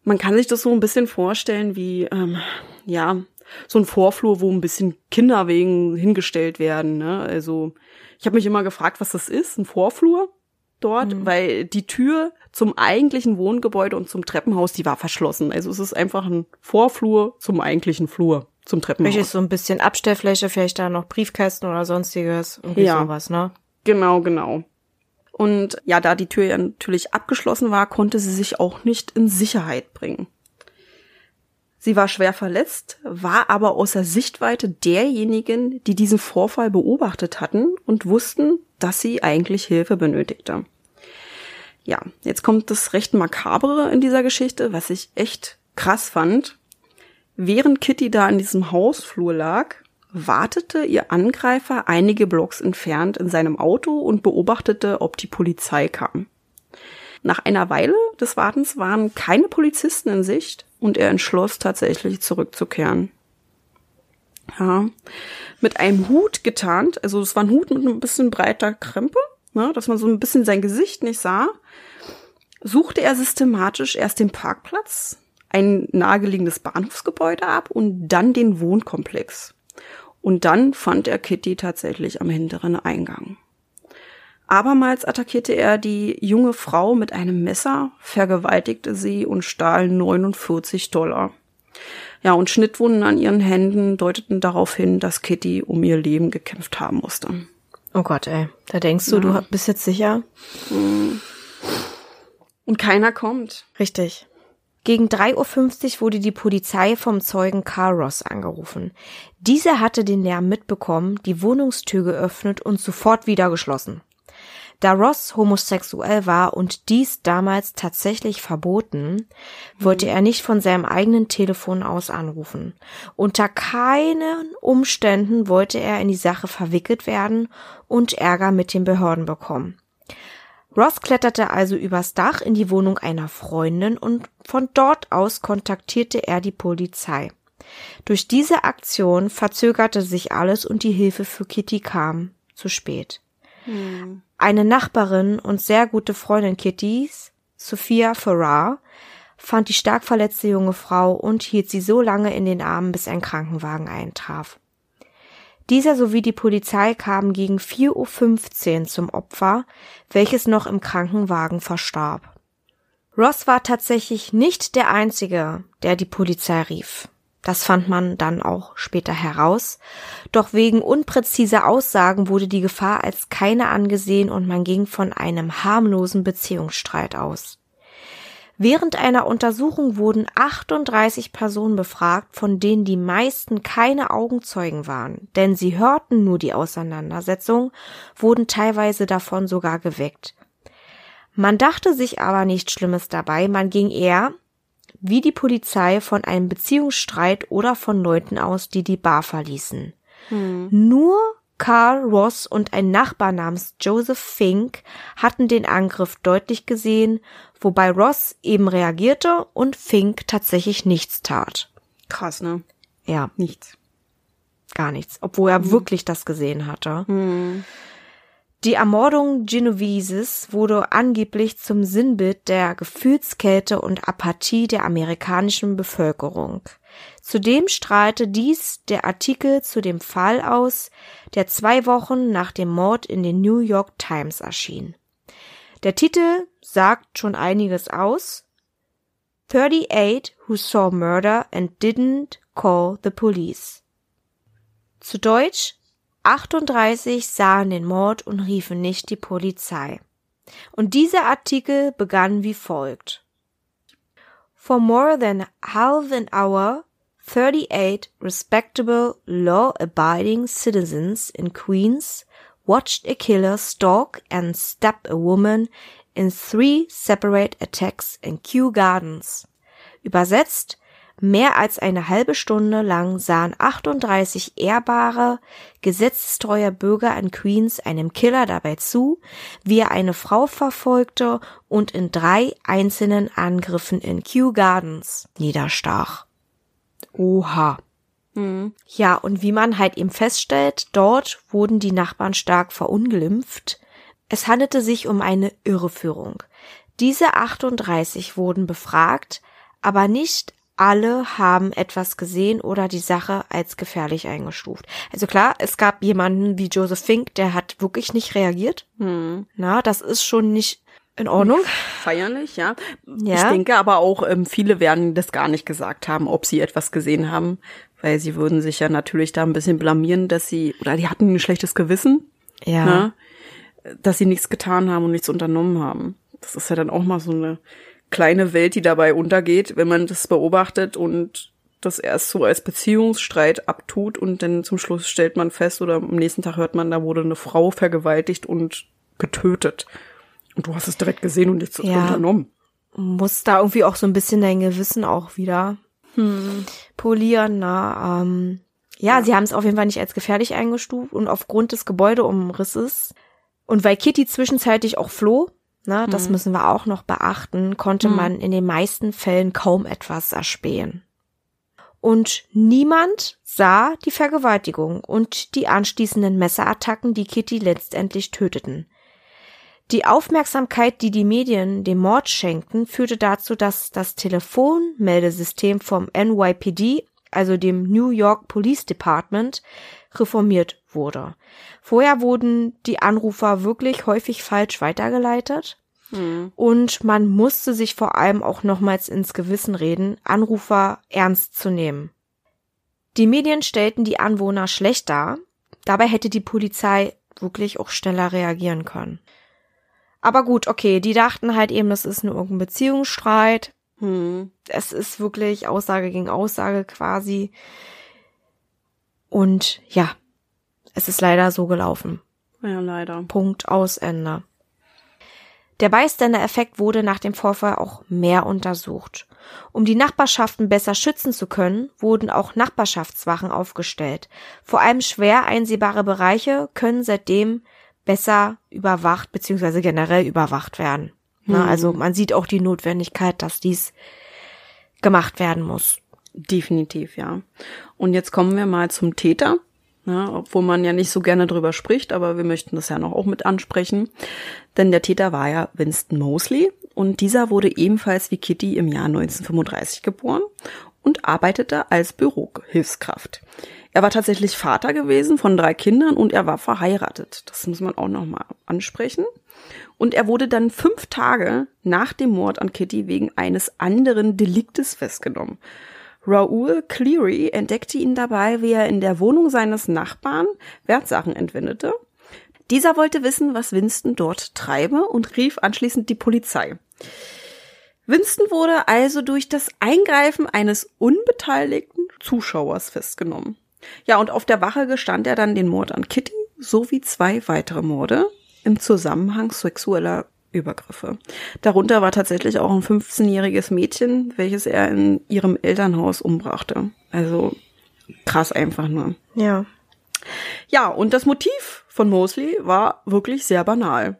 Man kann sich das so ein bisschen vorstellen wie, ähm, ja, so ein Vorflur, wo ein bisschen Kinder wegen hingestellt werden. Ne? Also ich habe mich immer gefragt, was das ist, ein Vorflur dort, mhm. weil die Tür zum eigentlichen Wohngebäude und zum Treppenhaus, die war verschlossen. Also es ist einfach ein Vorflur zum eigentlichen Flur, zum Treppenhaus. Vielleicht ist so ein bisschen Abstellfläche, vielleicht da noch Briefkästen oder sonstiges, irgendwie ja, sowas, ne? Genau, genau. Und ja, da die Tür ja natürlich abgeschlossen war, konnte sie sich auch nicht in Sicherheit bringen. Sie war schwer verletzt, war aber außer Sichtweite derjenigen, die diesen Vorfall beobachtet hatten und wussten, dass sie eigentlich Hilfe benötigte. Ja, jetzt kommt das recht makabere in dieser Geschichte, was ich echt krass fand. Während Kitty da in diesem Hausflur lag, wartete ihr Angreifer einige Blocks entfernt in seinem Auto und beobachtete, ob die Polizei kam. Nach einer Weile des Wartens waren keine Polizisten in Sicht und er entschloss tatsächlich zurückzukehren. Ja, mit einem Hut getarnt, also es war ein Hut mit ein bisschen breiter Krempe, ne, dass man so ein bisschen sein Gesicht nicht sah, suchte er systematisch erst den Parkplatz, ein nahegelegenes Bahnhofsgebäude ab und dann den Wohnkomplex. Und dann fand er Kitty tatsächlich am hinteren Eingang. Abermals attackierte er die junge Frau mit einem Messer, vergewaltigte sie und stahl 49 Dollar. Ja, und Schnittwunden an ihren Händen deuteten darauf hin, dass Kitty um ihr Leben gekämpft haben musste. Oh Gott, ey. Da denkst du, ja. du bist jetzt sicher? Hm. Und keiner kommt. Richtig. Gegen 3.50 Uhr wurde die Polizei vom Zeugen Carl Ross angerufen. Dieser hatte den Lärm mitbekommen, die Wohnungstür geöffnet und sofort wieder geschlossen. Da Ross homosexuell war und dies damals tatsächlich verboten, wollte er nicht von seinem eigenen Telefon aus anrufen. Unter keinen Umständen wollte er in die Sache verwickelt werden und Ärger mit den Behörden bekommen. Ross kletterte also übers Dach in die Wohnung einer Freundin und von dort aus kontaktierte er die Polizei. Durch diese Aktion verzögerte sich alles und die Hilfe für Kitty kam zu spät. Hm. Eine Nachbarin und sehr gute Freundin Kittys, Sophia Farrar, fand die stark verletzte junge Frau und hielt sie so lange in den Armen, bis ein Krankenwagen eintraf. Dieser sowie die Polizei kamen gegen 4.15 Uhr zum Opfer, welches noch im Krankenwagen verstarb. Ross war tatsächlich nicht der Einzige, der die Polizei rief. Das fand man dann auch später heraus. Doch wegen unpräziser Aussagen wurde die Gefahr als keine angesehen und man ging von einem harmlosen Beziehungsstreit aus. Während einer Untersuchung wurden 38 Personen befragt, von denen die meisten keine Augenzeugen waren, denn sie hörten nur die Auseinandersetzung, wurden teilweise davon sogar geweckt. Man dachte sich aber nichts Schlimmes dabei, man ging eher, wie die Polizei, von einem Beziehungsstreit oder von Leuten aus, die die Bar verließen. Hm. Nur Carl Ross und ein Nachbar namens Joseph Fink hatten den Angriff deutlich gesehen, wobei Ross eben reagierte und Fink tatsächlich nichts tat. Krass, ne? Ja. Nichts. Gar nichts, obwohl er hm. wirklich das gesehen hatte. Hm. Die Ermordung Genoveses wurde angeblich zum Sinnbild der Gefühlskälte und Apathie der amerikanischen Bevölkerung. Zudem strahlte dies der Artikel zu dem Fall aus, der zwei Wochen nach dem Mord in den New York Times erschien. Der Titel sagt schon einiges aus. 38 who saw murder and didn't call the police. Zu Deutsch 38 sahen den Mord und riefen nicht die Polizei. Und dieser Artikel begann wie folgt. For more than half an hour, 38 respectable, law-abiding citizens in Queens watched a killer stalk and stab a woman in three separate attacks in Kew Gardens. Übersetzt, Mehr als eine halbe Stunde lang sahen 38 ehrbare, gesetzestreue Bürger in Queens einem Killer dabei zu, wie er eine Frau verfolgte und in drei einzelnen Angriffen in Kew Gardens niederstach. Oha. Mhm. Ja, und wie man halt eben feststellt, dort wurden die Nachbarn stark verunglimpft. Es handelte sich um eine Irreführung. Diese 38 wurden befragt, aber nicht alle haben etwas gesehen oder die Sache als gefährlich eingestuft. Also klar, es gab jemanden wie Joseph Fink, der hat wirklich nicht reagiert. Hm. Na, das ist schon nicht in Ordnung. Feierlich, ja. ja. Ich denke aber auch, ähm, viele werden das gar nicht gesagt haben, ob sie etwas gesehen haben, weil sie würden sich ja natürlich da ein bisschen blamieren, dass sie, oder die hatten ein schlechtes Gewissen. Ja. Ne, dass sie nichts getan haben und nichts unternommen haben. Das ist ja dann auch mal so eine kleine Welt, die dabei untergeht, wenn man das beobachtet und das erst so als Beziehungsstreit abtut und dann zum Schluss stellt man fest oder am nächsten Tag hört man, da wurde eine Frau vergewaltigt und getötet. Und du hast es direkt gesehen und nichts ja, unternommen. Muss da irgendwie auch so ein bisschen dein Gewissen auch wieder hm. polieren. Na, ähm, ja, ja, sie haben es auf jeden Fall nicht als gefährlich eingestuft und aufgrund des Gebäudeumrisses und weil Kitty zwischenzeitlich auch floh, ne, das mhm. müssen wir auch noch beachten, konnte mhm. man in den meisten Fällen kaum etwas erspähen. Und niemand sah die Vergewaltigung und die anschließenden Messerattacken, die Kitty letztendlich töteten. Die Aufmerksamkeit, die die Medien dem Mord schenkten, führte dazu, dass das Telefonmeldesystem vom NYPD, also dem New York Police Department, reformiert wurde. Vorher wurden die Anrufer wirklich häufig falsch weitergeleitet. Mhm. Und man musste sich vor allem auch nochmals ins Gewissen reden, Anrufer ernst zu nehmen. Die Medien stellten die Anwohner schlecht dar. Dabei hätte die Polizei wirklich auch schneller reagieren können. Aber gut, okay, die dachten halt eben, das ist nur irgendein Beziehungsstreit. Hm. Es ist wirklich Aussage gegen Aussage quasi. Und ja, es ist leider so gelaufen. Ja, leider. Punkt aus Ende. Der Bystander-Effekt wurde nach dem Vorfall auch mehr untersucht. Um die Nachbarschaften besser schützen zu können, wurden auch Nachbarschaftswachen aufgestellt. Vor allem schwer einsehbare Bereiche können seitdem besser überwacht bzw. generell überwacht werden. Mhm. Also man sieht auch die Notwendigkeit, dass dies gemacht werden muss. Definitiv, ja. Und jetzt kommen wir mal zum Täter. Ja, obwohl man ja nicht so gerne drüber spricht, aber wir möchten das ja noch auch mit ansprechen. Denn der Täter war ja Winston Mosley und dieser wurde ebenfalls wie Kitty im Jahr 1935 geboren und arbeitete als Bürohilfskraft. Er war tatsächlich Vater gewesen von drei Kindern und er war verheiratet. Das muss man auch nochmal ansprechen. Und er wurde dann fünf Tage nach dem Mord an Kitty wegen eines anderen Deliktes festgenommen. Raoul Cleary entdeckte ihn dabei, wie er in der Wohnung seines Nachbarn Wertsachen entwendete. Dieser wollte wissen, was Winston dort treibe und rief anschließend die Polizei. Winston wurde also durch das Eingreifen eines unbeteiligten Zuschauers festgenommen. Ja, und auf der Wache gestand er dann den Mord an Kitty sowie zwei weitere Morde im Zusammenhang sexueller Übergriffe. Darunter war tatsächlich auch ein 15-jähriges Mädchen, welches er in ihrem Elternhaus umbrachte. Also krass einfach nur. Ja. Ja, und das Motiv von Mosley war wirklich sehr banal.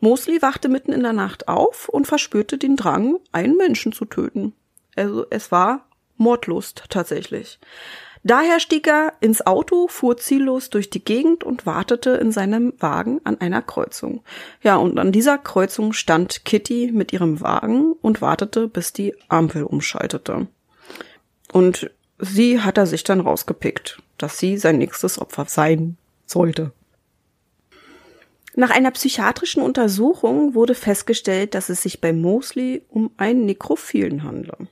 Mosley wachte mitten in der Nacht auf und verspürte den Drang, einen Menschen zu töten. Also es war Mordlust tatsächlich. Daher stieg er ins Auto, fuhr ziellos durch die Gegend und wartete in seinem Wagen an einer Kreuzung. Ja, und an dieser Kreuzung stand Kitty mit ihrem Wagen und wartete, bis die Ampel umschaltete. Und sie hat er sich dann rausgepickt, dass sie sein nächstes Opfer sein sollte. Nach einer psychiatrischen Untersuchung wurde festgestellt, dass es sich bei Mosley um einen Nekrophilen handle.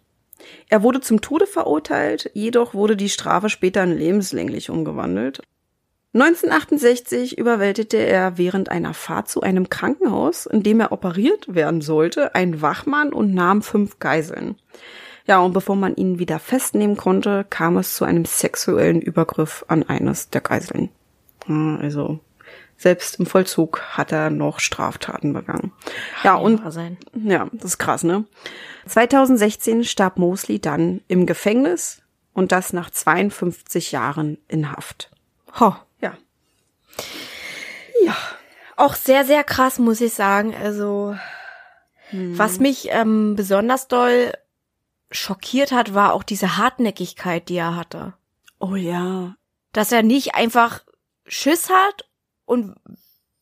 Er wurde zum Tode verurteilt, jedoch wurde die Strafe später in lebenslänglich umgewandelt. 1968 überwältigte er während einer Fahrt zu einem Krankenhaus, in dem er operiert werden sollte, einen Wachmann und nahm fünf Geiseln. Ja, und bevor man ihn wieder festnehmen konnte, kam es zu einem sexuellen Übergriff an eines der Geiseln. Also selbst im Vollzug hat er noch Straftaten begangen. Ja, und ja, das ist krass, ne? 2016 starb Mosley dann im Gefängnis und das nach 52 Jahren in Haft. Ho. Ja. Ja. Auch sehr, sehr krass, muss ich sagen. Also, hm. was mich ähm, besonders doll schockiert hat, war auch diese Hartnäckigkeit, die er hatte. Oh ja. Dass er nicht einfach Schiss hat und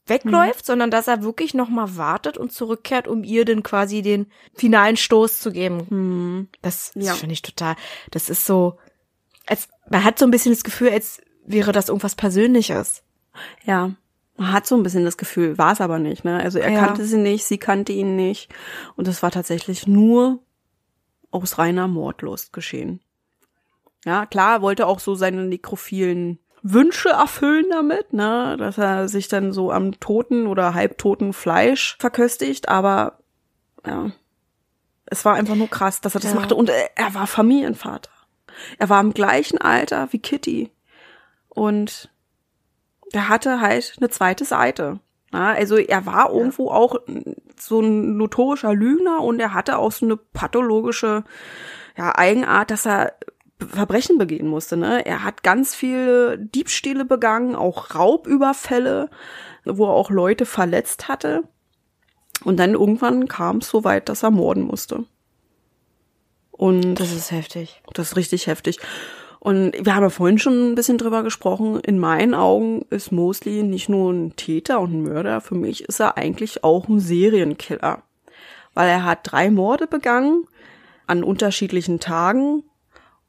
wegläuft, mhm. sondern dass er wirklich noch mal wartet und zurückkehrt, um ihr dann quasi den finalen Stoß zu geben. Mhm. Das, das ja. finde ich total. Das ist so, als man hat so ein bisschen das Gefühl, als wäre das irgendwas Persönliches. Ja, man hat so ein bisschen das Gefühl, war es aber nicht. Ne? Also er ja. kannte sie nicht, sie kannte ihn nicht, und es war tatsächlich nur aus reiner Mordlust geschehen. Ja, klar, er wollte auch so seine nekrophilen Wünsche erfüllen damit, ne, dass er sich dann so am toten oder halbtoten Fleisch verköstigt, aber ja, es war einfach nur krass, dass er das ja. machte und er, er war Familienvater. Er war im gleichen Alter wie Kitty und der hatte halt eine zweite Seite. Ja, also er war irgendwo ja. auch so ein notorischer Lügner und er hatte auch so eine pathologische ja, Eigenart, dass er Verbrechen begehen musste. Ne? Er hat ganz viele Diebstähle begangen, auch Raubüberfälle, wo er auch Leute verletzt hatte. Und dann irgendwann kam es so weit, dass er morden musste. Und das ist heftig. Das ist richtig heftig. Und wir haben ja vorhin schon ein bisschen drüber gesprochen. In meinen Augen ist Mosley nicht nur ein Täter und ein Mörder. Für mich ist er eigentlich auch ein Serienkiller. Weil er hat drei Morde begangen an unterschiedlichen Tagen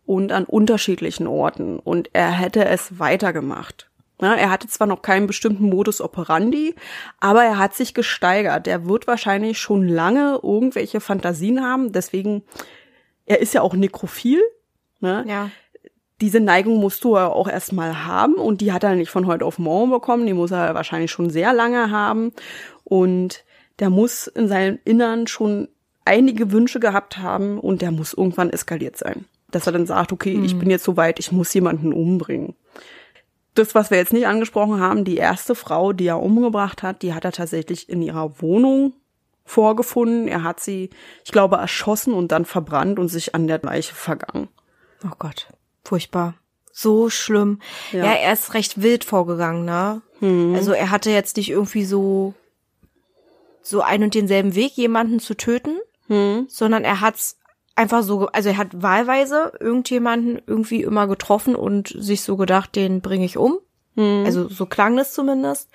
und an unterschiedlichen Orten und er hätte es weitergemacht. Ja, er hatte zwar noch keinen bestimmten Modus operandi, aber er hat sich gesteigert. Er wird wahrscheinlich schon lange irgendwelche Fantasien haben, deswegen, er ist ja auch nekrophil. Ne? Ja. Diese Neigung musst du ja auch erstmal haben und die hat er nicht von heute auf morgen bekommen, die muss er wahrscheinlich schon sehr lange haben und der muss in seinem Innern schon einige Wünsche gehabt haben und der muss irgendwann eskaliert sein dass er dann sagt, okay, mhm. ich bin jetzt so weit, ich muss jemanden umbringen. Das, was wir jetzt nicht angesprochen haben, die erste Frau, die er umgebracht hat, die hat er tatsächlich in ihrer Wohnung vorgefunden. Er hat sie, ich glaube, erschossen und dann verbrannt und sich an der Leiche vergangen. Oh Gott, furchtbar. So schlimm. Ja, Ja. er ist recht wild vorgegangen, ne? Also er hatte jetzt nicht irgendwie so so ein und denselben Weg, jemanden zu töten, sondern er hat's einfach so, also er hat wahlweise irgendjemanden irgendwie immer getroffen und sich so gedacht, den bringe ich um. Also so klang das zumindest.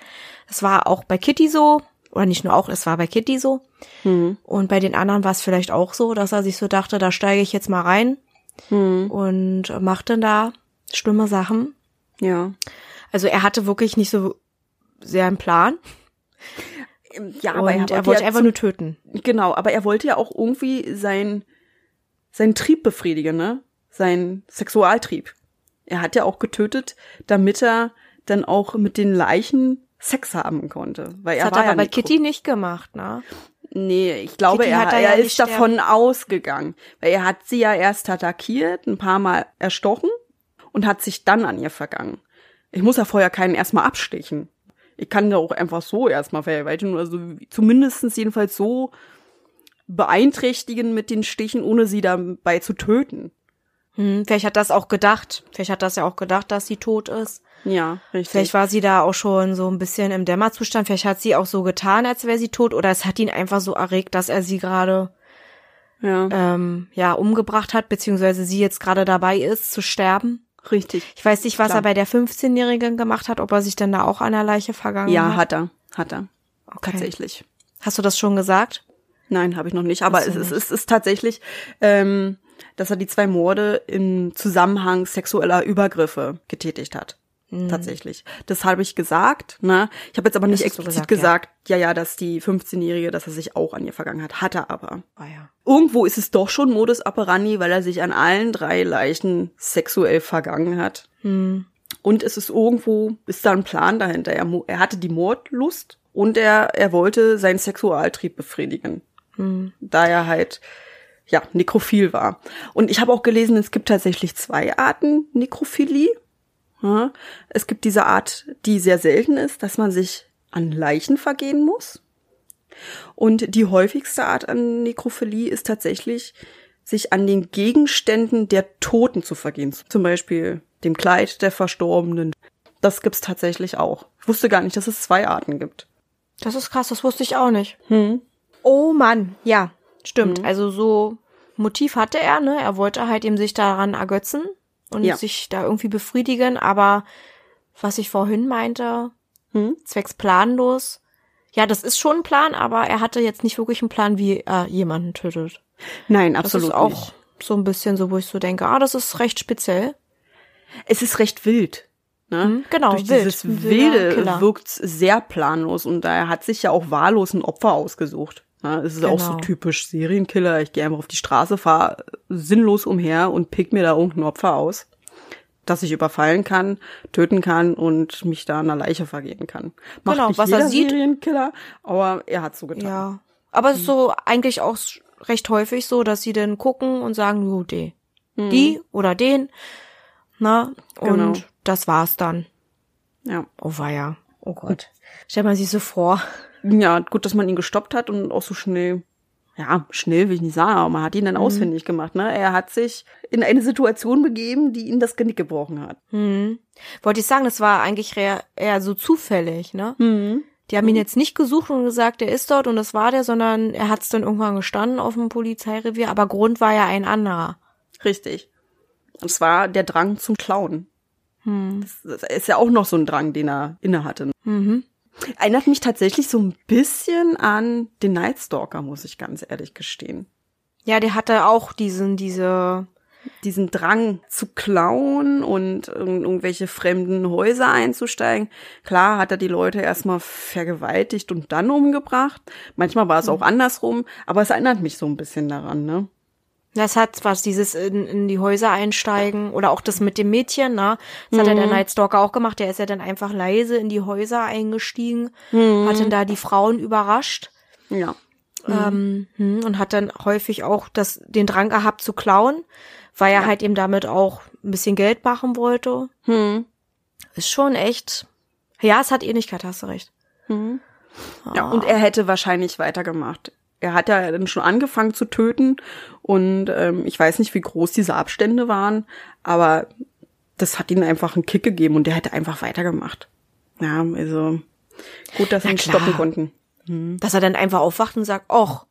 Es war auch bei Kitty so, oder nicht nur auch, es war bei Kitty so. Und bei den anderen war es vielleicht auch so, dass er sich so dachte, da steige ich jetzt mal rein und macht dann da schlimme Sachen. Ja. Also er hatte wirklich nicht so sehr einen Plan. Ja, und er wollte ja einfach nur töten. Genau, aber er wollte ja auch irgendwie sein, seinen Trieb befriedigen, ne? Sein Sexualtrieb. Er hat ja auch getötet, damit er dann auch mit den Leichen Sex haben konnte. Weil Das er hat war er ja aber bei Nekro- Kitty nicht gemacht, ne? Nee, ich glaube, Kitty er, hat er ja nicht ist davon ausgegangen. Weil er hat sie ja erst attackiert, ein paar Mal erstochen und hat sich dann an ihr vergangen. Ich muss ja vorher keinen erstmal abstechen. Ich kann ja auch einfach so erstmal vergewaltigen, also zumindestens jedenfalls so beeinträchtigen mit den Stichen, ohne sie dabei zu töten. Hm, vielleicht hat das auch gedacht. Vielleicht hat das ja auch gedacht, dass sie tot ist. Ja, richtig. Vielleicht war sie da auch schon so ein bisschen im Dämmerzustand. Vielleicht hat sie auch so getan, als wäre sie tot. Oder es hat ihn einfach so erregt, dass er sie gerade ja, ähm, ja umgebracht hat, beziehungsweise sie jetzt gerade dabei ist zu sterben. richtig. Ich weiß nicht, was Klar. er bei der 15-Jährigen gemacht hat, ob er sich denn da auch an der Leiche vergangen Ja, hat. hat er, hat er. Okay. Tatsächlich. Hast du das schon gesagt? Nein, habe ich noch nicht. Aber es, ist, nicht. es ist tatsächlich, ähm, dass er die zwei Morde im Zusammenhang sexueller Übergriffe getätigt hat. Tatsächlich. Das habe ich gesagt. Ne? Ich habe jetzt aber nicht Mhm. Explizit gesagt, gesagt, ja. ja, dass die 15-Jährige, dass er sich auch an ihr vergangen hat. Hat er aber. Ah ja. Irgendwo ist es doch schon Modus operandi, weil er sich an allen drei Leichen sexuell vergangen hat. Hm. Und es ist irgendwo, ist da ein Plan dahinter. Er, er hatte die Mordlust und er, er wollte seinen Sexualtrieb befriedigen. Da er halt, ja, nekrophil war. Und ich habe auch gelesen, es gibt tatsächlich zwei Arten Nekrophilie. Ja, es gibt diese Art, die sehr selten ist, dass man sich an Leichen vergehen muss. Und die häufigste Art an Nekrophilie ist tatsächlich, sich an den Gegenständen der Toten zu vergehen. Zum Beispiel dem Kleid der Verstorbenen. Das gibt's tatsächlich auch. Ich wusste gar nicht, dass es zwei Arten gibt. Das ist krass, das wusste ich auch nicht. Hm. Oh Mann, ja, stimmt. Also so Motiv hatte er, ne? Er wollte halt eben sich daran ergötzen und Ja. sich da irgendwie befriedigen, aber was ich vorhin meinte, Hm? zwecks planlos. Ja, das ist schon ein Plan, aber er hatte jetzt nicht wirklich einen Plan, wie er jemanden tötet. Nein, Das absolut ist auch nicht. so ein bisschen so, wo ich so denke, ah, das ist recht speziell. Es ist recht wild. Ne? Hm, genau, Durch wild. dieses Wilde wirkt's sehr planlos und er hat sich ja auch wahllos ein Opfer ausgesucht. Ne? Es ist auch so Genau. typisch Serienkiller. Ich gehe einfach auf die Straße, fahre sinnlos umher und pick mir da irgendein Opfer aus, das ich überfallen kann, töten kann und mich da einer Leiche vergehen kann. Macht Genau, nicht was er jeder sieht. Serienkiller, aber er hat so getan. Ja. Aber es ist so eigentlich auch recht häufig so, dass sie dann gucken und sagen, jo, die, die oder den. Na, und Genau. das war's dann. Ja. Oh weia. Oh Gott. Stellt man sich so vor. Ja, gut, dass man ihn gestoppt hat und auch so schnell, ja, schnell will ich nicht sagen, aber man hat ihn dann Mhm. ausfindig gemacht, ne? Er hat sich in eine Situation begeben, die ihn das Genick gebrochen hat. Hm. Wollte ich sagen, das war eigentlich eher, so zufällig, ne? Die haben ihn jetzt nicht gesucht und gesagt, der ist dort und das war der, sondern er hat es dann irgendwann gestanden auf dem Polizeirevier, aber Grund war ja ein anderer. Richtig. Und zwar der Drang zum Klauen. Hm. Das, das ist ja auch noch so ein Drang, den er innehatte. Mhm. Erinnert mich tatsächlich so ein bisschen an den Nightstalker, muss ich ganz ehrlich gestehen. Ja, der hatte auch diesen, diese, diesen Drang zu klauen und in irgendwelche fremden Häuser einzusteigen. Klar hat er die Leute erstmal vergewaltigt und dann umgebracht. Manchmal war es Mhm. auch andersrum, aber es erinnert mich so ein bisschen daran, ne? Das hat was, dieses in, in die Häuser einsteigen oder auch das mit dem Mädchen, ne? Das hat ja der Mhm. Night Stalker auch gemacht. Der ist ja dann einfach leise in die Häuser eingestiegen, Mhm. hat dann da die Frauen überrascht Ja. ähm, hm, und hat dann häufig auch das, den Drang gehabt zu klauen, weil er halt eben damit auch ein bisschen Geld machen wollte. Hm. Ist schon echt. Ja, es hat Ähnlichkeit, hast du recht. Ja, und er hätte wahrscheinlich weitergemacht. Er hat ja dann schon angefangen zu töten und ähm, ich weiß nicht, wie groß diese Abstände waren, aber das hat ihm einfach einen Kick gegeben und der hätte einfach weitergemacht. Ja, also gut, dass sie ihn stoppen konnten. Dass er dann einfach aufwacht und sagt, och,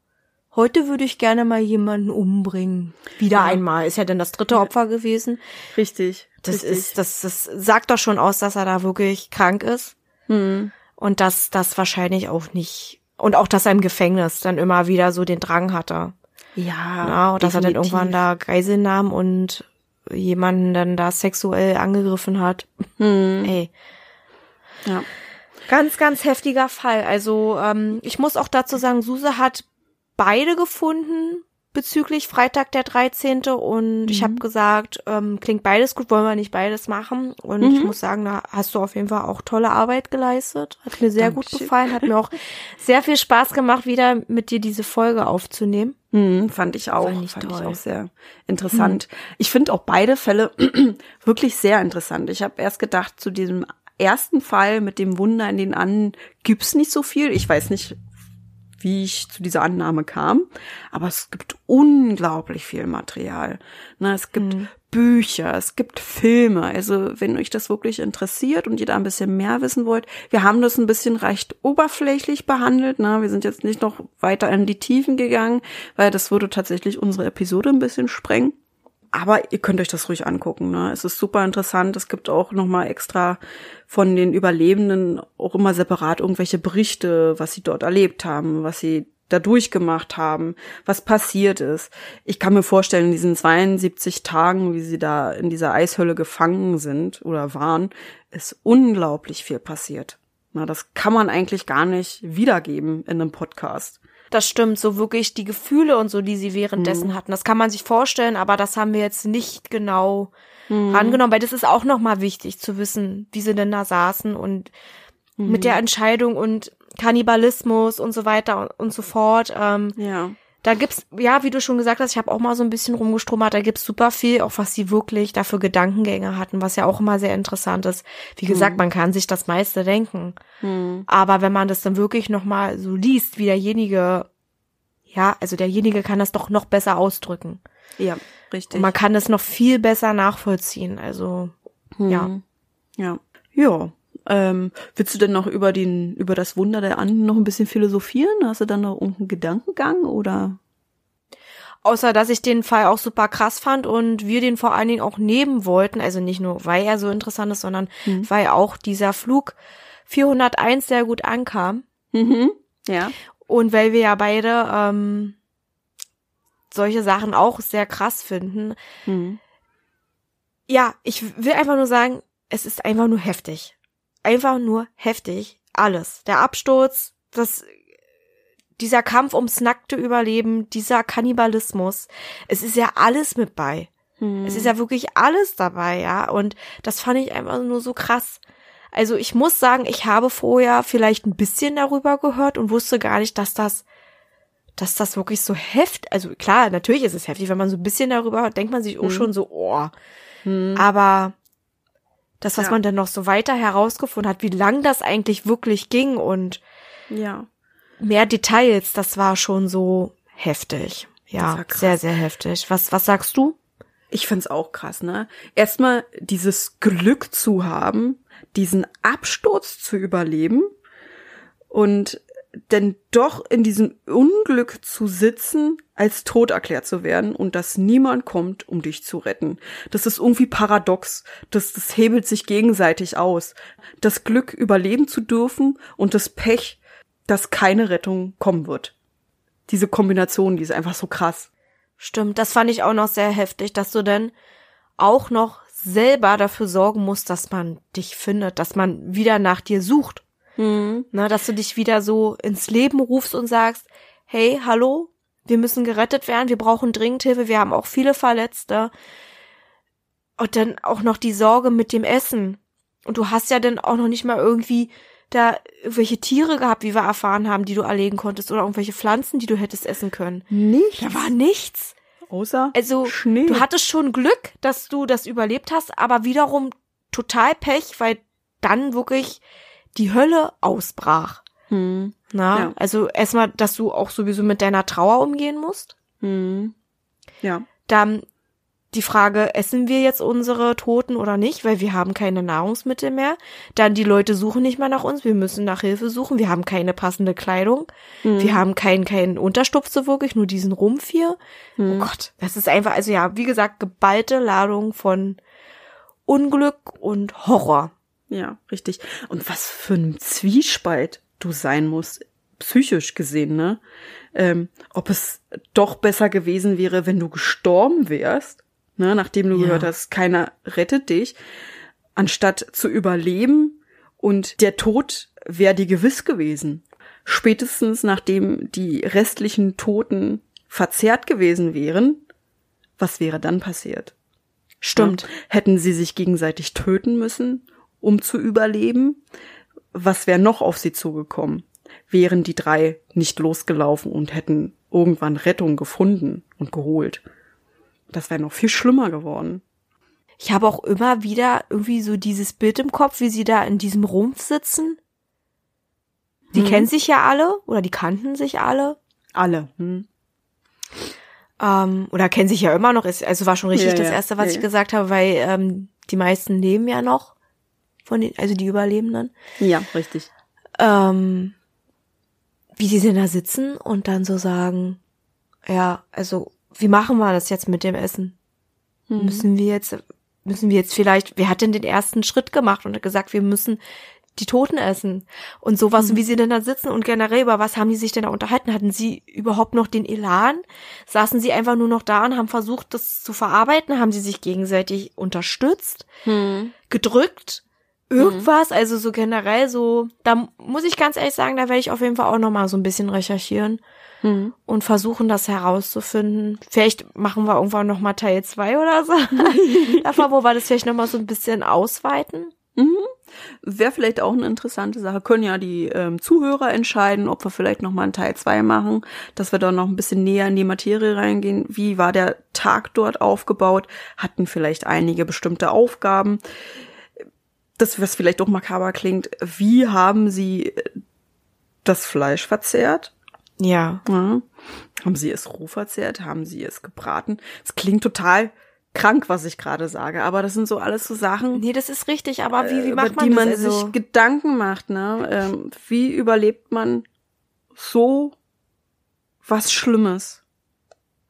heute würde ich gerne mal jemanden umbringen. Wieder einmal. Ist ja dann das dritte Opfer gewesen. Richtig. Das richtig. ist, das, das sagt doch schon aus, dass er da wirklich krank ist. Hm. Und dass das wahrscheinlich auch nicht, und auch, dass er im Gefängnis dann immer wieder so den Drang hatte. ja, Ja, und dass er dann definitiv. irgendwann da Geisel nahm und jemanden dann da sexuell angegriffen hat. Hm. Ey. Ja. Ganz, ganz heftiger Fall. Also ähm, ich muss auch dazu sagen, Suse hat beide gefunden bezüglich Freitag der 13. Und ich habe gesagt, ähm, klingt beides gut, wollen wir nicht beides machen. Und ich muss sagen, da hast du auf jeden Fall auch tolle Arbeit geleistet. Hat mir sehr gut Dankeschön. gefallen. Hat mir auch sehr viel Spaß gemacht, wieder mit dir diese Folge aufzunehmen. Hm, fand ich auch, Fand ich fand ich auch sehr interessant. Ich finde auch beide Fälle wirklich sehr interessant. Ich habe erst gedacht, zu diesem ersten Fall mit dem Wunder in den Annen gibt's nicht so viel. Ich weiß nicht, wie ich zu dieser Annahme kam, aber es gibt unglaublich viel Material. Na, es gibt Bücher, es gibt Filme. Also wenn euch das wirklich interessiert und ihr da ein bisschen mehr wissen wollt, wir haben das ein bisschen recht oberflächlich behandelt. Na, wir sind jetzt nicht noch weiter in die Tiefen gegangen, weil das würde tatsächlich unsere Episode ein bisschen sprengen. Aber ihr könnt euch das ruhig angucken. Ne? Es ist super interessant. Es gibt auch noch mal extra von den Überlebenden auch immer separat irgendwelche Berichte, was sie dort erlebt haben, was sie da durchgemacht haben, was passiert ist. Ich kann mir vorstellen, in diesen 72 Tagen, wie sie da in dieser Eishölle gefangen sind oder waren, ist unglaublich viel passiert. Na, das kann man eigentlich gar nicht wiedergeben in einem Podcast. Das stimmt, so wirklich die Gefühle und so, die sie währenddessen hatten. Das kann man sich vorstellen, aber das haben wir jetzt nicht genau rangenommen, weil das ist auch nochmal wichtig zu wissen, wie sie denn da saßen und mit der Entscheidung und Kannibalismus und so weiter und, und so fort. Ähm, Ja. Da gibt's, ja, wie du schon gesagt hast, ich habe auch mal so ein bisschen rumgestromert, da gibt's super viel, auch was sie wirklich dafür Gedankengänge hatten, was ja auch immer sehr interessant ist. Wie gesagt, man kann sich das meiste denken. Aber wenn man das dann wirklich nochmal so liest, wie derjenige, ja, also derjenige kann das doch noch besser ausdrücken. Ja, richtig. Und man kann das noch viel besser nachvollziehen. Also, ja. Ja. Ja. Ähm, willst du denn noch über den, über das Wunder der Anden noch ein bisschen philosophieren? Hast du dann noch irgendeinen Gedankengang oder? Außer, dass ich den Fall auch super krass fand und wir den vor allen Dingen auch nehmen wollten. Also nicht nur, weil er so interessant ist, sondern weil auch dieser Flug 401 sehr gut ankam. Mhm. Ja. Und weil wir ja beide ähm, solche Sachen auch sehr krass finden. Mhm. Ja, ich will einfach nur sagen, es ist einfach nur heftig. Einfach nur heftig. Alles. Der Absturz, das, dieser Kampf ums nackte Überleben, dieser Kannibalismus. Es ist ja alles mit bei. Es ist ja wirklich alles dabei, ja. Und das fand ich einfach nur so krass. Also ich muss sagen, ich habe vorher vielleicht ein bisschen darüber gehört und wusste gar nicht, dass das, dass das wirklich so heftig, also klar, natürlich ist es heftig, wenn man so ein bisschen darüber hört, denkt man sich auch schon so, oh. Aber das, was Ja. man dann noch so weiter herausgefunden hat, wie lang das eigentlich wirklich ging und Ja. mehr Details, das war schon so heftig. Ja, sehr, sehr heftig. Was, was sagst du? Ich find's auch krass, ne? Erstmal dieses Glück zu haben, diesen Absturz zu überleben und denn doch in diesem Unglück zu sitzen, als tot erklärt zu werden und dass niemand kommt, um dich zu retten. Das ist irgendwie paradox. Das, das hebelt sich gegenseitig aus. Das Glück, überleben zu dürfen und das Pech, dass keine Rettung kommen wird. Diese Kombination, die ist einfach so krass. Stimmt, das fand ich auch noch sehr heftig, dass du denn auch noch selber dafür sorgen musst, dass man dich findet, dass man wieder nach dir sucht. Mhm. Ne, dass du dich wieder so ins Leben rufst und sagst, hey, hallo, wir müssen gerettet werden, wir brauchen dringend Hilfe, wir haben auch viele Verletzte. Und dann auch noch die Sorge mit dem Essen. Und du hast ja dann auch noch nicht mal irgendwie da irgendwelche Tiere gehabt, wie wir erfahren haben, die du erlegen konntest oder irgendwelche Pflanzen, die du hättest essen können. Nicht? Da war nichts. Außer Also, Schnee. du hattest schon Glück, dass du das überlebt hast, aber wiederum total Pech, weil dann wirklich die Hölle ausbrach. Hm. Na, ja. also erstmal, dass du auch sowieso mit deiner Trauer umgehen musst. Hm. Ja. Dann die Frage, essen wir jetzt unsere Toten oder nicht, weil wir haben keine Nahrungsmittel mehr. Dann die Leute suchen nicht mehr nach uns, wir müssen nach Hilfe suchen, wir haben keine passende Kleidung, mhm. wir haben keinen keinen Unterstupf so wirklich, nur diesen Rumpf hier. Mhm. Oh Gott, das ist einfach, also ja, wie gesagt, geballte Ladung von Unglück und Horror. Ja, richtig. Und was für ein Zwiespalt du sein musst, psychisch gesehen, ne? Ähm, ob es doch besser gewesen wäre, wenn du gestorben wärst ne, nachdem du ja. gehört hast, keiner rettet dich, anstatt zu überleben und der Tod wäre dir gewiss gewesen. Spätestens nachdem die restlichen Toten verzehrt gewesen wären, was wäre dann passiert? Stimmt. Ja, hätten sie sich gegenseitig töten müssen, um zu überleben? Was wäre noch auf sie zugekommen? Wären die drei nicht losgelaufen und hätten irgendwann Rettung gefunden und geholt? Das wäre noch viel schlimmer geworden. Ich habe auch immer wieder irgendwie so dieses Bild im Kopf, wie sie da in diesem Rumpf sitzen. Die hm. kennen sich ja alle oder die kannten sich alle. Alle. Hm. Ähm, oder kennen sich ja immer noch. Also war schon richtig ja, das ja. Erste, was ja, ich gesagt habe, weil ähm, die meisten leben ja noch von den, also die Überlebenden. Ja, richtig. Ähm, wie die denn da sitzen und dann so sagen, ja, also wie machen wir das jetzt mit dem Essen? Mhm. Müssen wir jetzt, müssen wir jetzt vielleicht, wer hat denn den ersten Schritt gemacht und hat gesagt, wir müssen die Toten essen und sowas mhm. und wie sie denn da sitzen und generell über was haben die sich denn da unterhalten? Hatten sie überhaupt noch den Elan? Saßen sie einfach nur noch da und haben versucht, das zu verarbeiten? Haben sie sich gegenseitig unterstützt? Mhm. Gedrückt? Irgendwas? Mhm. Also so generell so, da muss ich ganz ehrlich sagen, da werde ich auf jeden Fall auch noch mal so ein bisschen recherchieren mhm. und versuchen das herauszufinden. Vielleicht machen wir irgendwann noch mal Teil 2 oder so. Davon, wo wir das vielleicht noch mal so ein bisschen ausweiten. Mhm. Wäre vielleicht auch eine interessante Sache. Können ja die ähm, Zuhörer entscheiden, ob wir vielleicht noch mal einen Teil 2 machen, dass wir da noch ein bisschen näher in die Materie reingehen. Wie war der Tag dort aufgebaut? Hatten vielleicht einige bestimmte Aufgaben? Das, was vielleicht auch makaber klingt, wie haben sie das Fleisch verzehrt? Ja. ja. Haben sie es roh verzehrt? Haben sie es gebraten? Es klingt total krank, was ich gerade sage, aber das sind so alles so Sachen. Nee, das ist richtig, aber wie, wie macht man die das? man also? sich Gedanken macht, ne? Ähm, wie überlebt man so was Schlimmes,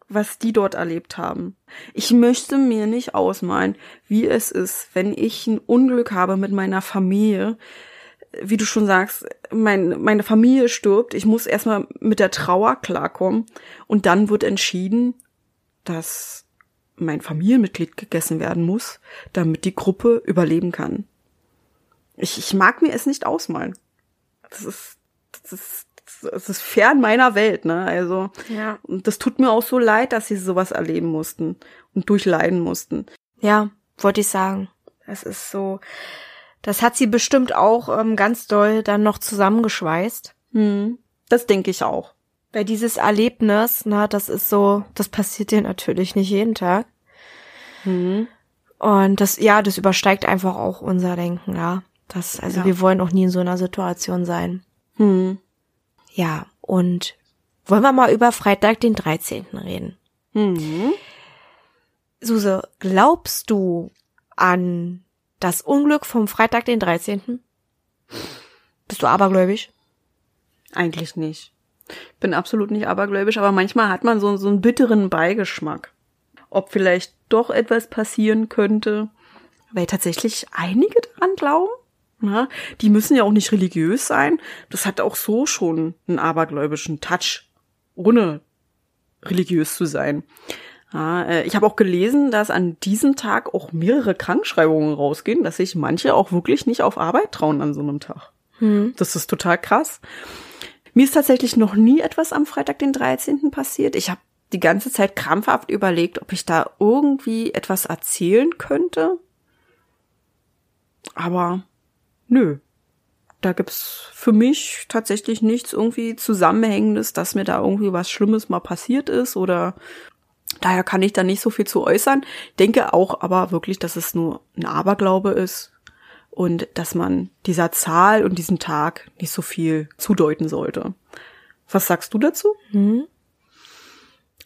was die dort erlebt haben? Ich möchte mir nicht ausmalen, wie es ist, wenn ich ein Unglück habe mit meiner Familie, wie du schon sagst, mein, meine Familie stirbt, ich muss erstmal mit der Trauer klarkommen und dann wird entschieden, dass mein Familienmitglied gegessen werden muss, damit die Gruppe überleben kann. Ich, ich mag mir es nicht ausmalen. Das ist, das ist, das ist fern meiner Welt, ne? Also, ja. und das tut mir auch so leid, dass sie sowas erleben mussten und durchleiden mussten. Ja, wollte ich sagen. Es ist so, das hat sie bestimmt auch ähm, ganz doll dann noch zusammengeschweißt. Hm, das denke ich auch. Weil dieses Erlebnis, na, das ist so, das passiert dir natürlich nicht jeden Tag. Hm. Und das, ja, das übersteigt einfach auch unser Denken, ja. Das, also ja. wir wollen auch nie in so einer Situation sein. Hm. Ja, und wollen wir mal über Freitag, den 13. reden? Hm. Suse, glaubst du an das Unglück vom Freitag, den 13. Bist du abergläubisch? Eigentlich nicht. Bin absolut nicht abergläubisch, aber manchmal hat man so, so einen bitteren Beigeschmack. Ob vielleicht doch etwas passieren könnte, weil tatsächlich einige daran glauben. Na, die müssen ja auch nicht religiös sein. Das hat auch so schon einen abergläubischen Touch, ohne religiös zu sein. Ja, äh, ich habe auch gelesen, dass an diesem Tag auch mehrere Krankschreibungen rausgehen, dass sich manche auch wirklich nicht auf Arbeit trauen an so einem Tag. Hm. Das ist total krass. Mir ist tatsächlich noch nie etwas am Freitag, den 13. passiert. Ich habe die ganze Zeit krampfhaft überlegt, ob ich da irgendwie etwas erzählen könnte. Aber nö. Da gibt's für mich tatsächlich nichts irgendwie Zusammenhängendes, dass mir da irgendwie was Schlimmes mal passiert ist oder Daher kann ich da nicht so viel zu äußern. Denke auch aber wirklich, dass es nur ein Aberglaube ist und dass man dieser Zahl und diesem Tag nicht so viel zudeuten sollte. Was sagst du dazu?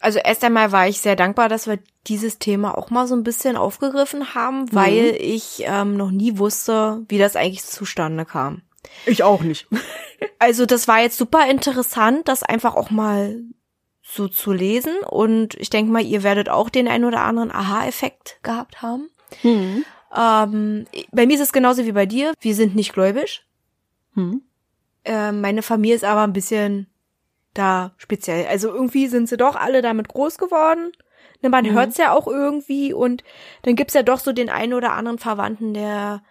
Also erst einmal war ich sehr dankbar, dass wir dieses Thema auch mal so ein bisschen aufgegriffen haben, weil ich ähm, noch nie wusste, wie das eigentlich zustande kam. Ich auch nicht. Also das war jetzt super interessant, das einfach auch mal so zu lesen. Und ich denke mal, ihr werdet auch den ein oder anderen Aha-Effekt gehabt haben. Hm. Ähm, bei mir ist es genauso wie bei dir. Wir sind nicht gläubisch. Hm. Ähm, meine Familie ist aber ein bisschen da speziell. Also irgendwie sind sie doch alle damit groß geworden. Ne, man Mhm. hört's ja auch irgendwie und dann gibt's ja doch so den einen oder anderen Verwandten, der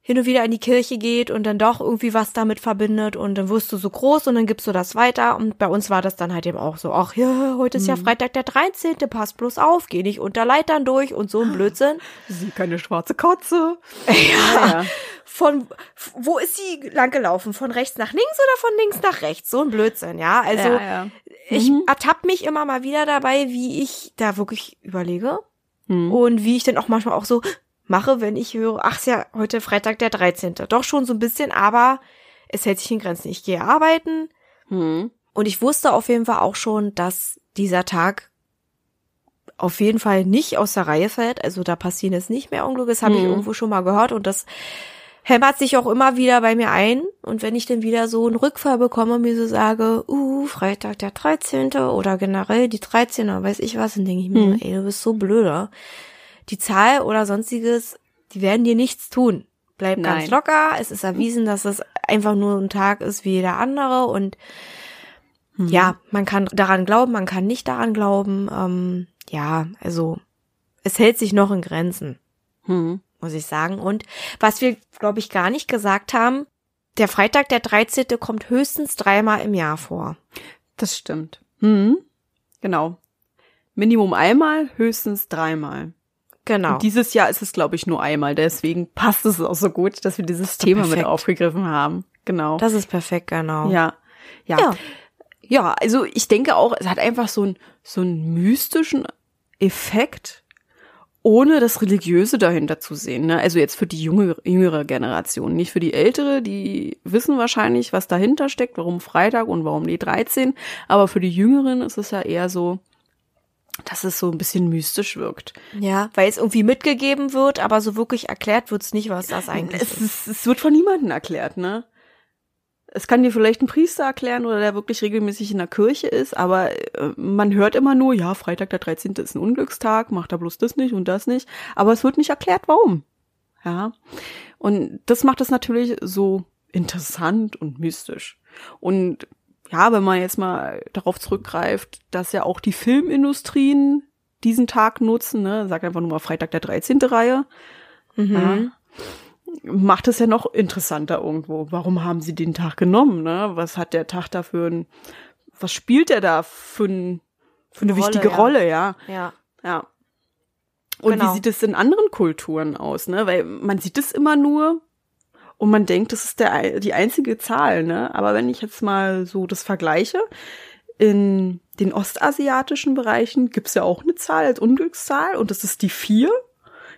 hin und wieder in die Kirche geht und dann doch irgendwie was damit verbindet und dann wirst du so groß und dann gibst du das weiter und bei uns war das dann halt eben auch so, ach ja, heute Mhm. ist ja Freitag der 13., pass bloß auf, geh nicht unter Leitern durch und so ein Blödsinn. Sie keine schwarze Katze. Ja, Ja, ja. Von wo ist sie lang gelaufen? Von rechts nach links oder von links nach rechts? So ein Blödsinn, ja. Also ja, ja. ich Mhm. ertapp mich immer mal wieder dabei, wie ich da wirklich überlege Hm. und wie ich dann auch manchmal auch so mache, wenn ich höre, ach ist ja heute Freitag der 13. Doch schon so ein bisschen, aber es hält sich in Grenzen. Ich gehe arbeiten Hm. und ich wusste auf jeden Fall auch schon, dass dieser Tag auf jeden Fall nicht aus der Reihe fällt. Also da passieren jetzt nicht mehr Unglücke. Das habe ich Mhm. irgendwo schon mal gehört und das hämmert sich auch immer wieder bei mir ein. Und wenn ich dann wieder so einen Rückfall bekomme und mir so sage, uh, Freitag der 13. oder generell die 13. oder weiß ich was, dann denke ich mir, Mhm. ey, du bist so blöder. Die Zahl oder sonstiges, die werden dir nichts tun. Bleib ganz Nein. locker. Es ist erwiesen, dass es einfach nur ein Tag ist wie jeder andere und Mhm. ja, man kann daran glauben, man kann nicht daran glauben. Ähm, ja, also es hält sich noch in Grenzen, Hm. Muss ich sagen. Und was wir, glaube ich, gar nicht gesagt haben, der Freitag, der 13. kommt höchstens dreimal im Jahr vor. Das stimmt. Hm. Genau. Minimum einmal, höchstens dreimal. Genau. Und dieses Jahr ist es, glaube ich, nur einmal. Deswegen passt es auch so gut, dass wir dieses Thema mit perfekt. aufgegriffen haben. Genau. das ist perfekt, genau. ja. ja. Ja. Ja, also ich denke auch, es hat einfach so, ein, so einen mystischen Effekt, ohne das Religiöse dahinter zu sehen. Ne? Also jetzt für die junge, jüngere Generation, nicht für die ältere, die wissen wahrscheinlich, was dahinter steckt, warum Freitag und warum die 13. Aber für die Jüngeren ist es ja eher so, dass es so ein bisschen mystisch wirkt. Ja, weil es irgendwie mitgegeben wird, aber so wirklich erklärt wird's nicht, was das eigentlich Es, ist. ist, es wird von niemandem erklärt, ne? Es kann dir vielleicht ein Priester erklären oder der wirklich regelmäßig in der Kirche ist, aber äh, man hört immer nur, ja, Freitag der 13. ist ein Unglückstag, macht da bloß das nicht und das nicht. Aber es wird nicht erklärt, warum. Ja. Und das macht es natürlich so interessant und mystisch. Und ja, wenn man jetzt mal darauf zurückgreift, dass ja auch die Filmindustrien diesen Tag nutzen, ne, sag einfach nur mal Freitag der 13. Reihe, Mhm. Macht es ja noch interessanter irgendwo. Warum haben sie den Tag genommen? Ne? Was hat der Tag da für ein, was spielt er da für, ein, für eine Rolle, wichtige ja. Rolle, ja. Ja. Ja. Und Genau. wie sieht es in anderen Kulturen aus, ne? Weil man sieht es immer nur und man denkt, das ist der, die einzige Zahl, ne? Aber wenn ich jetzt mal so das vergleiche, in den ostasiatischen Bereichen gibt's ja auch eine Zahl als Unglückszahl und das ist die vier.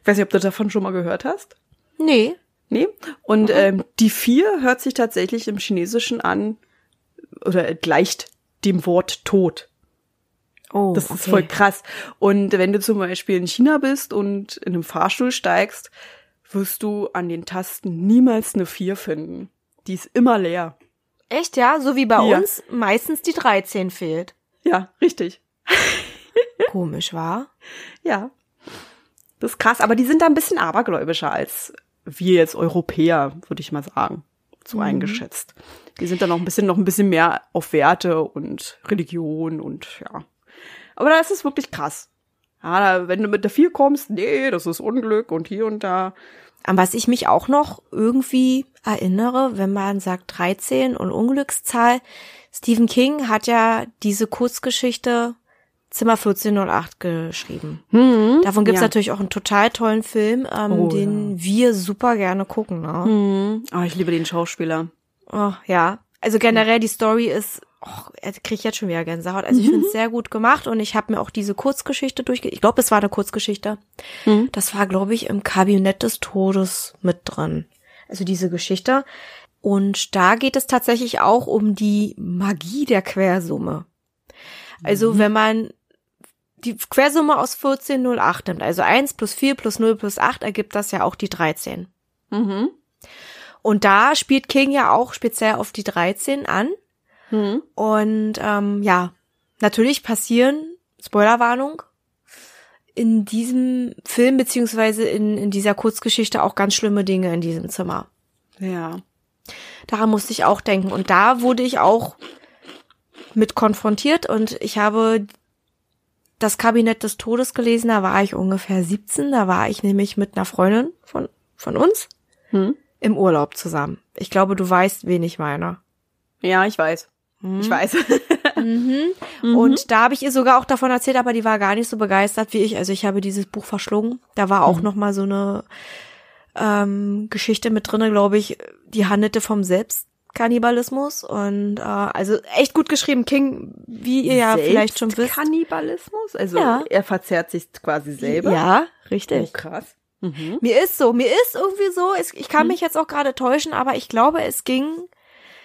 Ich weiß nicht, ob du davon schon mal gehört hast. Nee. Nee. Und ähm, die vier hört sich tatsächlich im Chinesischen an oder gleicht dem Wort Tod. Oh, Das ist okay. voll krass. Und wenn du zum Beispiel in China bist und in einem Fahrstuhl steigst, wirst du an den Tasten niemals eine vier finden. Die ist immer leer. Echt, ja? So wie bei Ja. uns meistens die 13 fehlt. Ja, richtig. Komisch, war? Ja. Das ist krass. Aber die sind da ein bisschen abergläubischer als wir jetzt Europäer, würde ich mal sagen. So eingeschätzt. Die sind da noch ein bisschen, noch ein bisschen mehr auf Werte und Religion und ja. Aber da ist es wirklich krass. Ja, wenn du mit der vier kommst, nee, das ist Unglück und hier und da. An was ich mich auch noch irgendwie erinnere, wenn man sagt 13 und Unglückszahl. Stephen King hat ja diese Kurzgeschichte Zimmer 1408 geschrieben. Davon gibt's ja. natürlich auch einen total tollen Film, ähm, Oh, den wir super gerne gucken. Ne? Hm. Ah, ich liebe den Schauspieler. Oh, ja. Also generell die Story ist Och, er kriegt jetzt schon wieder Gänsehaut. Also ich finde es sehr gut gemacht und ich habe mir auch diese Kurzgeschichte durchge... Ich glaube, es war eine Kurzgeschichte. Mhm. Das war, glaube ich, im Kabinett des Todes mit drin. Also diese Geschichte. Und da geht es tatsächlich auch um die Magie der Quersumme. Also wenn man die Quersumme aus 1408 nimmt, also 1 plus 4 plus 0 plus 8 ergibt das ja auch die 13. Mhm. Und da spielt King ja auch speziell auf die 13 an. Mhm. Und ähm, ja, natürlich passieren, Spoilerwarnung, in diesem Film beziehungsweise in, in dieser Kurzgeschichte auch ganz schlimme Dinge in diesem Zimmer. Ja. Daran musste ich auch denken. Und da wurde ich auch mit konfrontiert und ich habe das Kabinett des Todes gelesen, da war ich ungefähr 17, da war ich nämlich mit einer Freundin von, von uns Hm? im Urlaub zusammen. Ich glaube, du weißt, wen ich meine. Ja, ich weiß. Ich weiß. Mhm. Und da habe ich ihr sogar auch davon erzählt, aber die war gar nicht so begeistert wie ich. Also ich habe dieses Buch verschlungen. Da war auch noch mal so eine ähm, Geschichte mit drinne, glaube ich, die handelte vom Selbstkannibalismus und äh, also echt gut geschrieben. King, wie ihr ja vielleicht schon wisst. Kannibalismus? Also Ja. er verzehrt sich quasi selber. Ja, Oh, richtig. krass. Mhm. Mir ist so, mir ist irgendwie so, es, ich kann mich jetzt auch gerade täuschen, aber ich glaube, es ging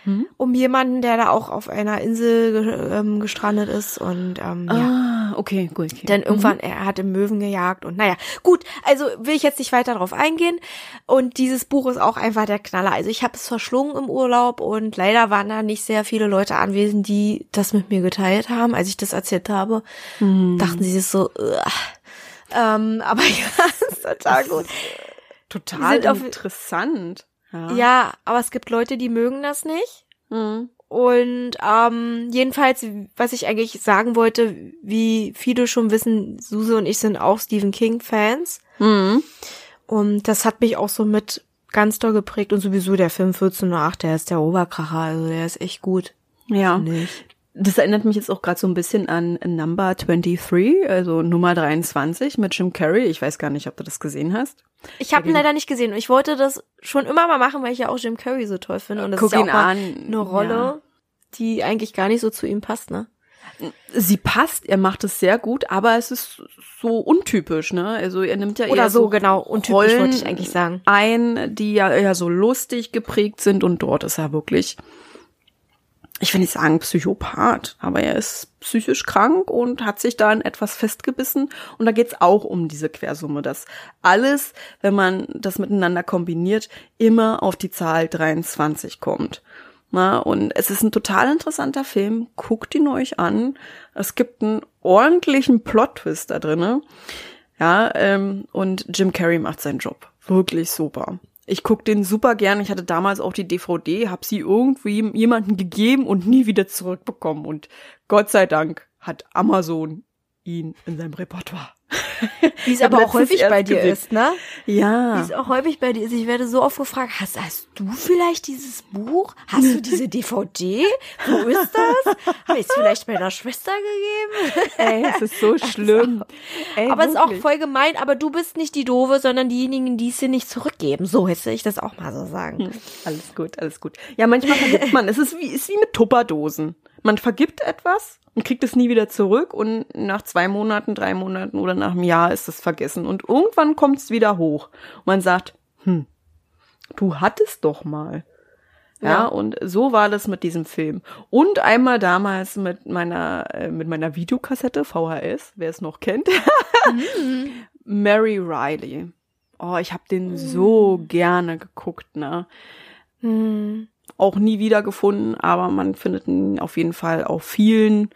Hm? um jemanden, der da auch auf einer Insel ge ähm, gestrandet ist und ähm, ja. Ah, okay, gut. Okay. Denn irgendwann, er hat im Möwen gejagt und naja, gut, also will ich jetzt nicht weiter drauf eingehen. Und dieses Buch ist auch einfach der Knaller. Also ich habe es verschlungen im Urlaub und leider waren da nicht sehr viele Leute anwesend, die das mit mir geteilt haben. Als ich das erzählt habe, dachten sie sich so, "Ugh." ähm, aber ja, ist total gut. Total sind auf- interessant. Ja. Ja, aber es gibt Leute, die mögen das nicht. Mhm. Und ähm, jedenfalls, was ich eigentlich sagen wollte, wie viele schon wissen, Suse und ich sind auch Stephen King-Fans. Mhm. Und das hat mich auch so mit ganz doll geprägt. Und sowieso der Film 1408, der ist der Oberkracher. Also der ist echt gut. Ja. Das erinnert mich jetzt auch gerade so ein bisschen an Number 23, also Nummer 23 mit Jim Carrey. Ich weiß gar nicht, ob du das gesehen hast. Ich habe ihn leider nicht gesehen. Und ich wollte das schon immer mal machen, weil ich ja auch Jim Carrey so toll finde. Und das Guck ist ja auch an. eine Rolle, Ja. Die eigentlich gar nicht so zu ihm passt, ne? Sie passt, er macht es sehr gut, aber es ist so untypisch, ne? Also er nimmt ja Oder eher so, genau. Untypisch Rollen wollte ich eigentlich sagen. ein, die ja eher so lustig geprägt sind und dort ist er wirklich, ich will nicht sagen Psychopath, aber er ist psychisch krank und hat sich da in etwas festgebissen und da geht's auch um diese Quersumme, dass alles, wenn man das miteinander kombiniert, immer auf die Zahl 23 kommt. Na, und es ist ein total interessanter Film. Guckt ihn euch an. Es gibt einen ordentlichen Plot-Twist da drinne. Ja, ähm, und Jim Carrey macht seinen Job. Wirklich super. Ich guck den super gern. Ich hatte damals auch die DVD, hab sie irgendwie jemanden gegeben und nie wieder zurückbekommen. Und Gott sei Dank hat Amazon ihn in seinem Repertoire. Wie es aber auch häufig bei dir gesehen. ist, ne? Wie Ja. es auch häufig bei dir ist. Ich werde so oft gefragt, hast, hast du vielleicht dieses Buch? Hast du diese DVD? Wo ist das? Habe ich es vielleicht meiner Schwester gegeben? Ey, es ist so schlimm. Ey, aber es ist auch voll gemein, aber du bist nicht die Doofe, sondern diejenigen, die es dir nicht zurückgeben. So hätte ich das auch mal so sagen. Alles gut, alles gut. Ja, manchmal vergibt man. Es ist wie, ist wie mit Tupperdosen. Man vergibt etwas und kriegt es nie wieder zurück und nach zwei Monaten, drei Monaten oder nach einem Jahr ist es vergessen und irgendwann kommt es wieder hoch. Und man sagt, hm, du hattest doch mal. Ja, Ja. und so war das mit diesem Film. Und einmal damals mit meiner, äh, mit meiner Videokassette, VHS, wer es noch kennt. Mary Riley. Oh, ich habe den so gerne geguckt, ne? Hm. Auch nie wiedergefunden, aber man findet ihn auf jeden Fall auf vielen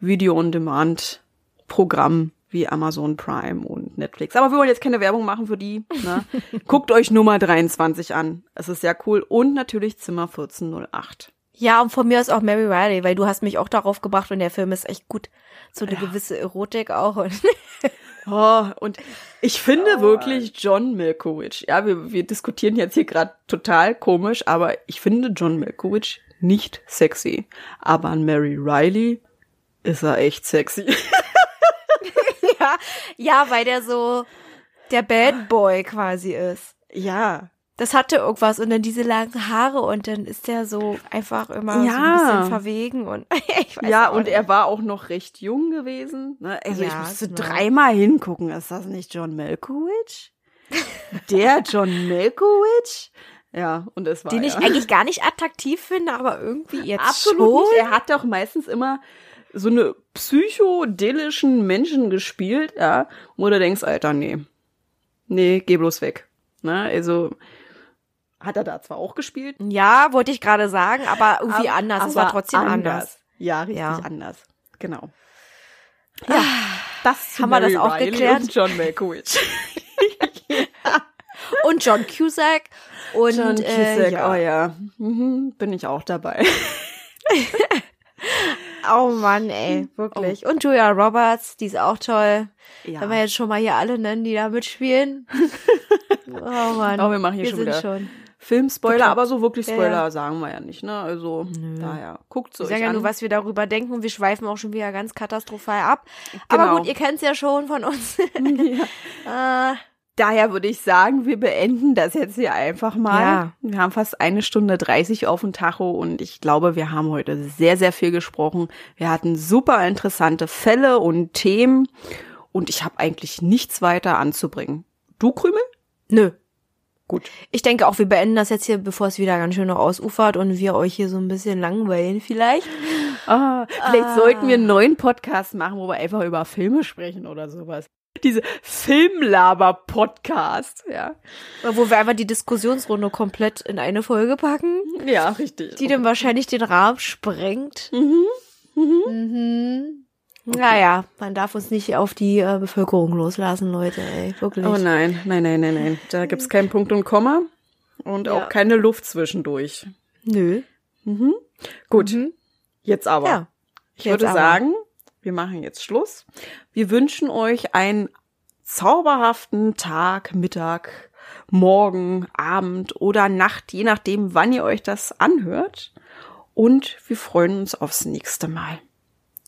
Video-on-Demand-Programmen wie Amazon Prime und Netflix. Aber wir wollen jetzt keine Werbung machen für die. Ne? Guckt euch Nummer 23 an. Es ist sehr cool. Und natürlich Zimmer 1408. Ja, und von mir aus auch Mary Riley, weil du hast mich auch darauf gebracht und der Film ist echt gut. So eine Ja. gewisse Erotik auch. Und Oh, und ich finde wirklich John Milkowitz, ja, wir, wir diskutieren jetzt hier gerade total komisch, aber ich finde John Milkowitz nicht sexy. Aber an Mary Riley ist er echt sexy. ja, ja, weil der so der Bad Boy quasi ist. Ja, Das hatte irgendwas und dann diese langen Haare und dann ist der so einfach immer Ja. so ein bisschen verwegen und ich weiß Ja, und nicht. er war auch noch recht jung gewesen. Ne? Also ich Ja, musste genau. dreimal hingucken. Ist das nicht John Malkovich? Der John Malkovich? Ja, und es war den ich ja. eigentlich gar nicht attraktiv finde, aber irgendwie jetzt Absolut schon. nicht. Er hat doch meistens immer so eine psychodelischen Menschen gespielt, ja, wo du denkst, Alter, nee. Nee, geh bloß weg. Ne? Also hat er da zwar auch gespielt, Ja, wollte ich gerade sagen, aber irgendwie aber- anders. Es aber war trotzdem anders. Ja, richtig Ja. anders. Genau. Ja, das zu Haben wir das Mary auch Riley geklärt? Und John Malkovich. Und John Cusack und John äh, Cusack, ja. oh ja. Mhm, bin ich auch dabei. Oh Mann, ey, wirklich. Und Julia Roberts, die ist auch toll. Ja. Wenn wir jetzt schon mal hier alle nennen, die da mitspielen. oh Mann. Oh, wir machen hier wir schon sind wieder schon. Filmspoiler, Bekloppt. aber so wirklich Ja, Spoiler ja. sagen wir ja nicht, ne? Also daher guckt's Wir euch sagen ja nur, was wir darüber denken und wir schweifen auch schon wieder ganz katastrophal ab. Aber Genau. gut, ihr kennt's ja schon von uns. äh, Daher würde ich sagen, wir beenden das jetzt hier einfach mal. Ja. Wir haben fast eine Stunde 30 auf dem Tacho und ich glaube, wir haben heute sehr, sehr viel gesprochen. Wir hatten super interessante Fälle und Themen und ich habe eigentlich nichts weiter anzubringen. Du, Krümel? nö. Gut. Ich denke auch, wir beenden das jetzt hier, bevor es wieder ganz schön noch ausufert und wir euch hier so ein bisschen langweilen vielleicht. Ah, vielleicht sollten wir einen neuen Podcast machen, wo wir einfach über Filme sprechen oder sowas. Diese Filmlaber-Podcast, ja. Wo wir einfach die Diskussionsrunde komplett in eine Folge packen, Ja, richtig. die dann wahrscheinlich den Rahmen sprengt. Mhm. Naja, man darf uns nicht auf die äh, Bevölkerung loslassen, Leute, ey, wirklich. Oh nein, nein, nein, nein, nein. Da gibt's keinen Punkt und Komma und Ja. auch keine Luft zwischendurch. Nö. Gut, jetzt aber. Mhm. Ja. ich jetzt würde aber. sagen, wir machen jetzt Schluss. Wir wünschen euch einen zauberhaften Tag, Mittag, Morgen, Abend oder Nacht, je nachdem, wann ihr euch das anhört. Und wir freuen uns aufs nächste Mal.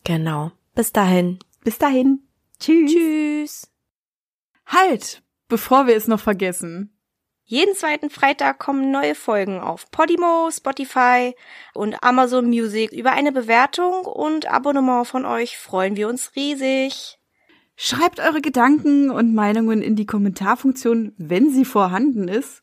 Genau. Bis dahin. Bis dahin. Tschüss. Tschüss. Halt, bevor wir es noch vergessen. Jeden zweiten Freitag kommen neue Folgen auf Podimo, Spotify und Amazon Music. Über eine Bewertung und Abonnement von euch freuen wir uns riesig. Schreibt eure Gedanken und Meinungen in die Kommentarfunktion, wenn sie vorhanden ist.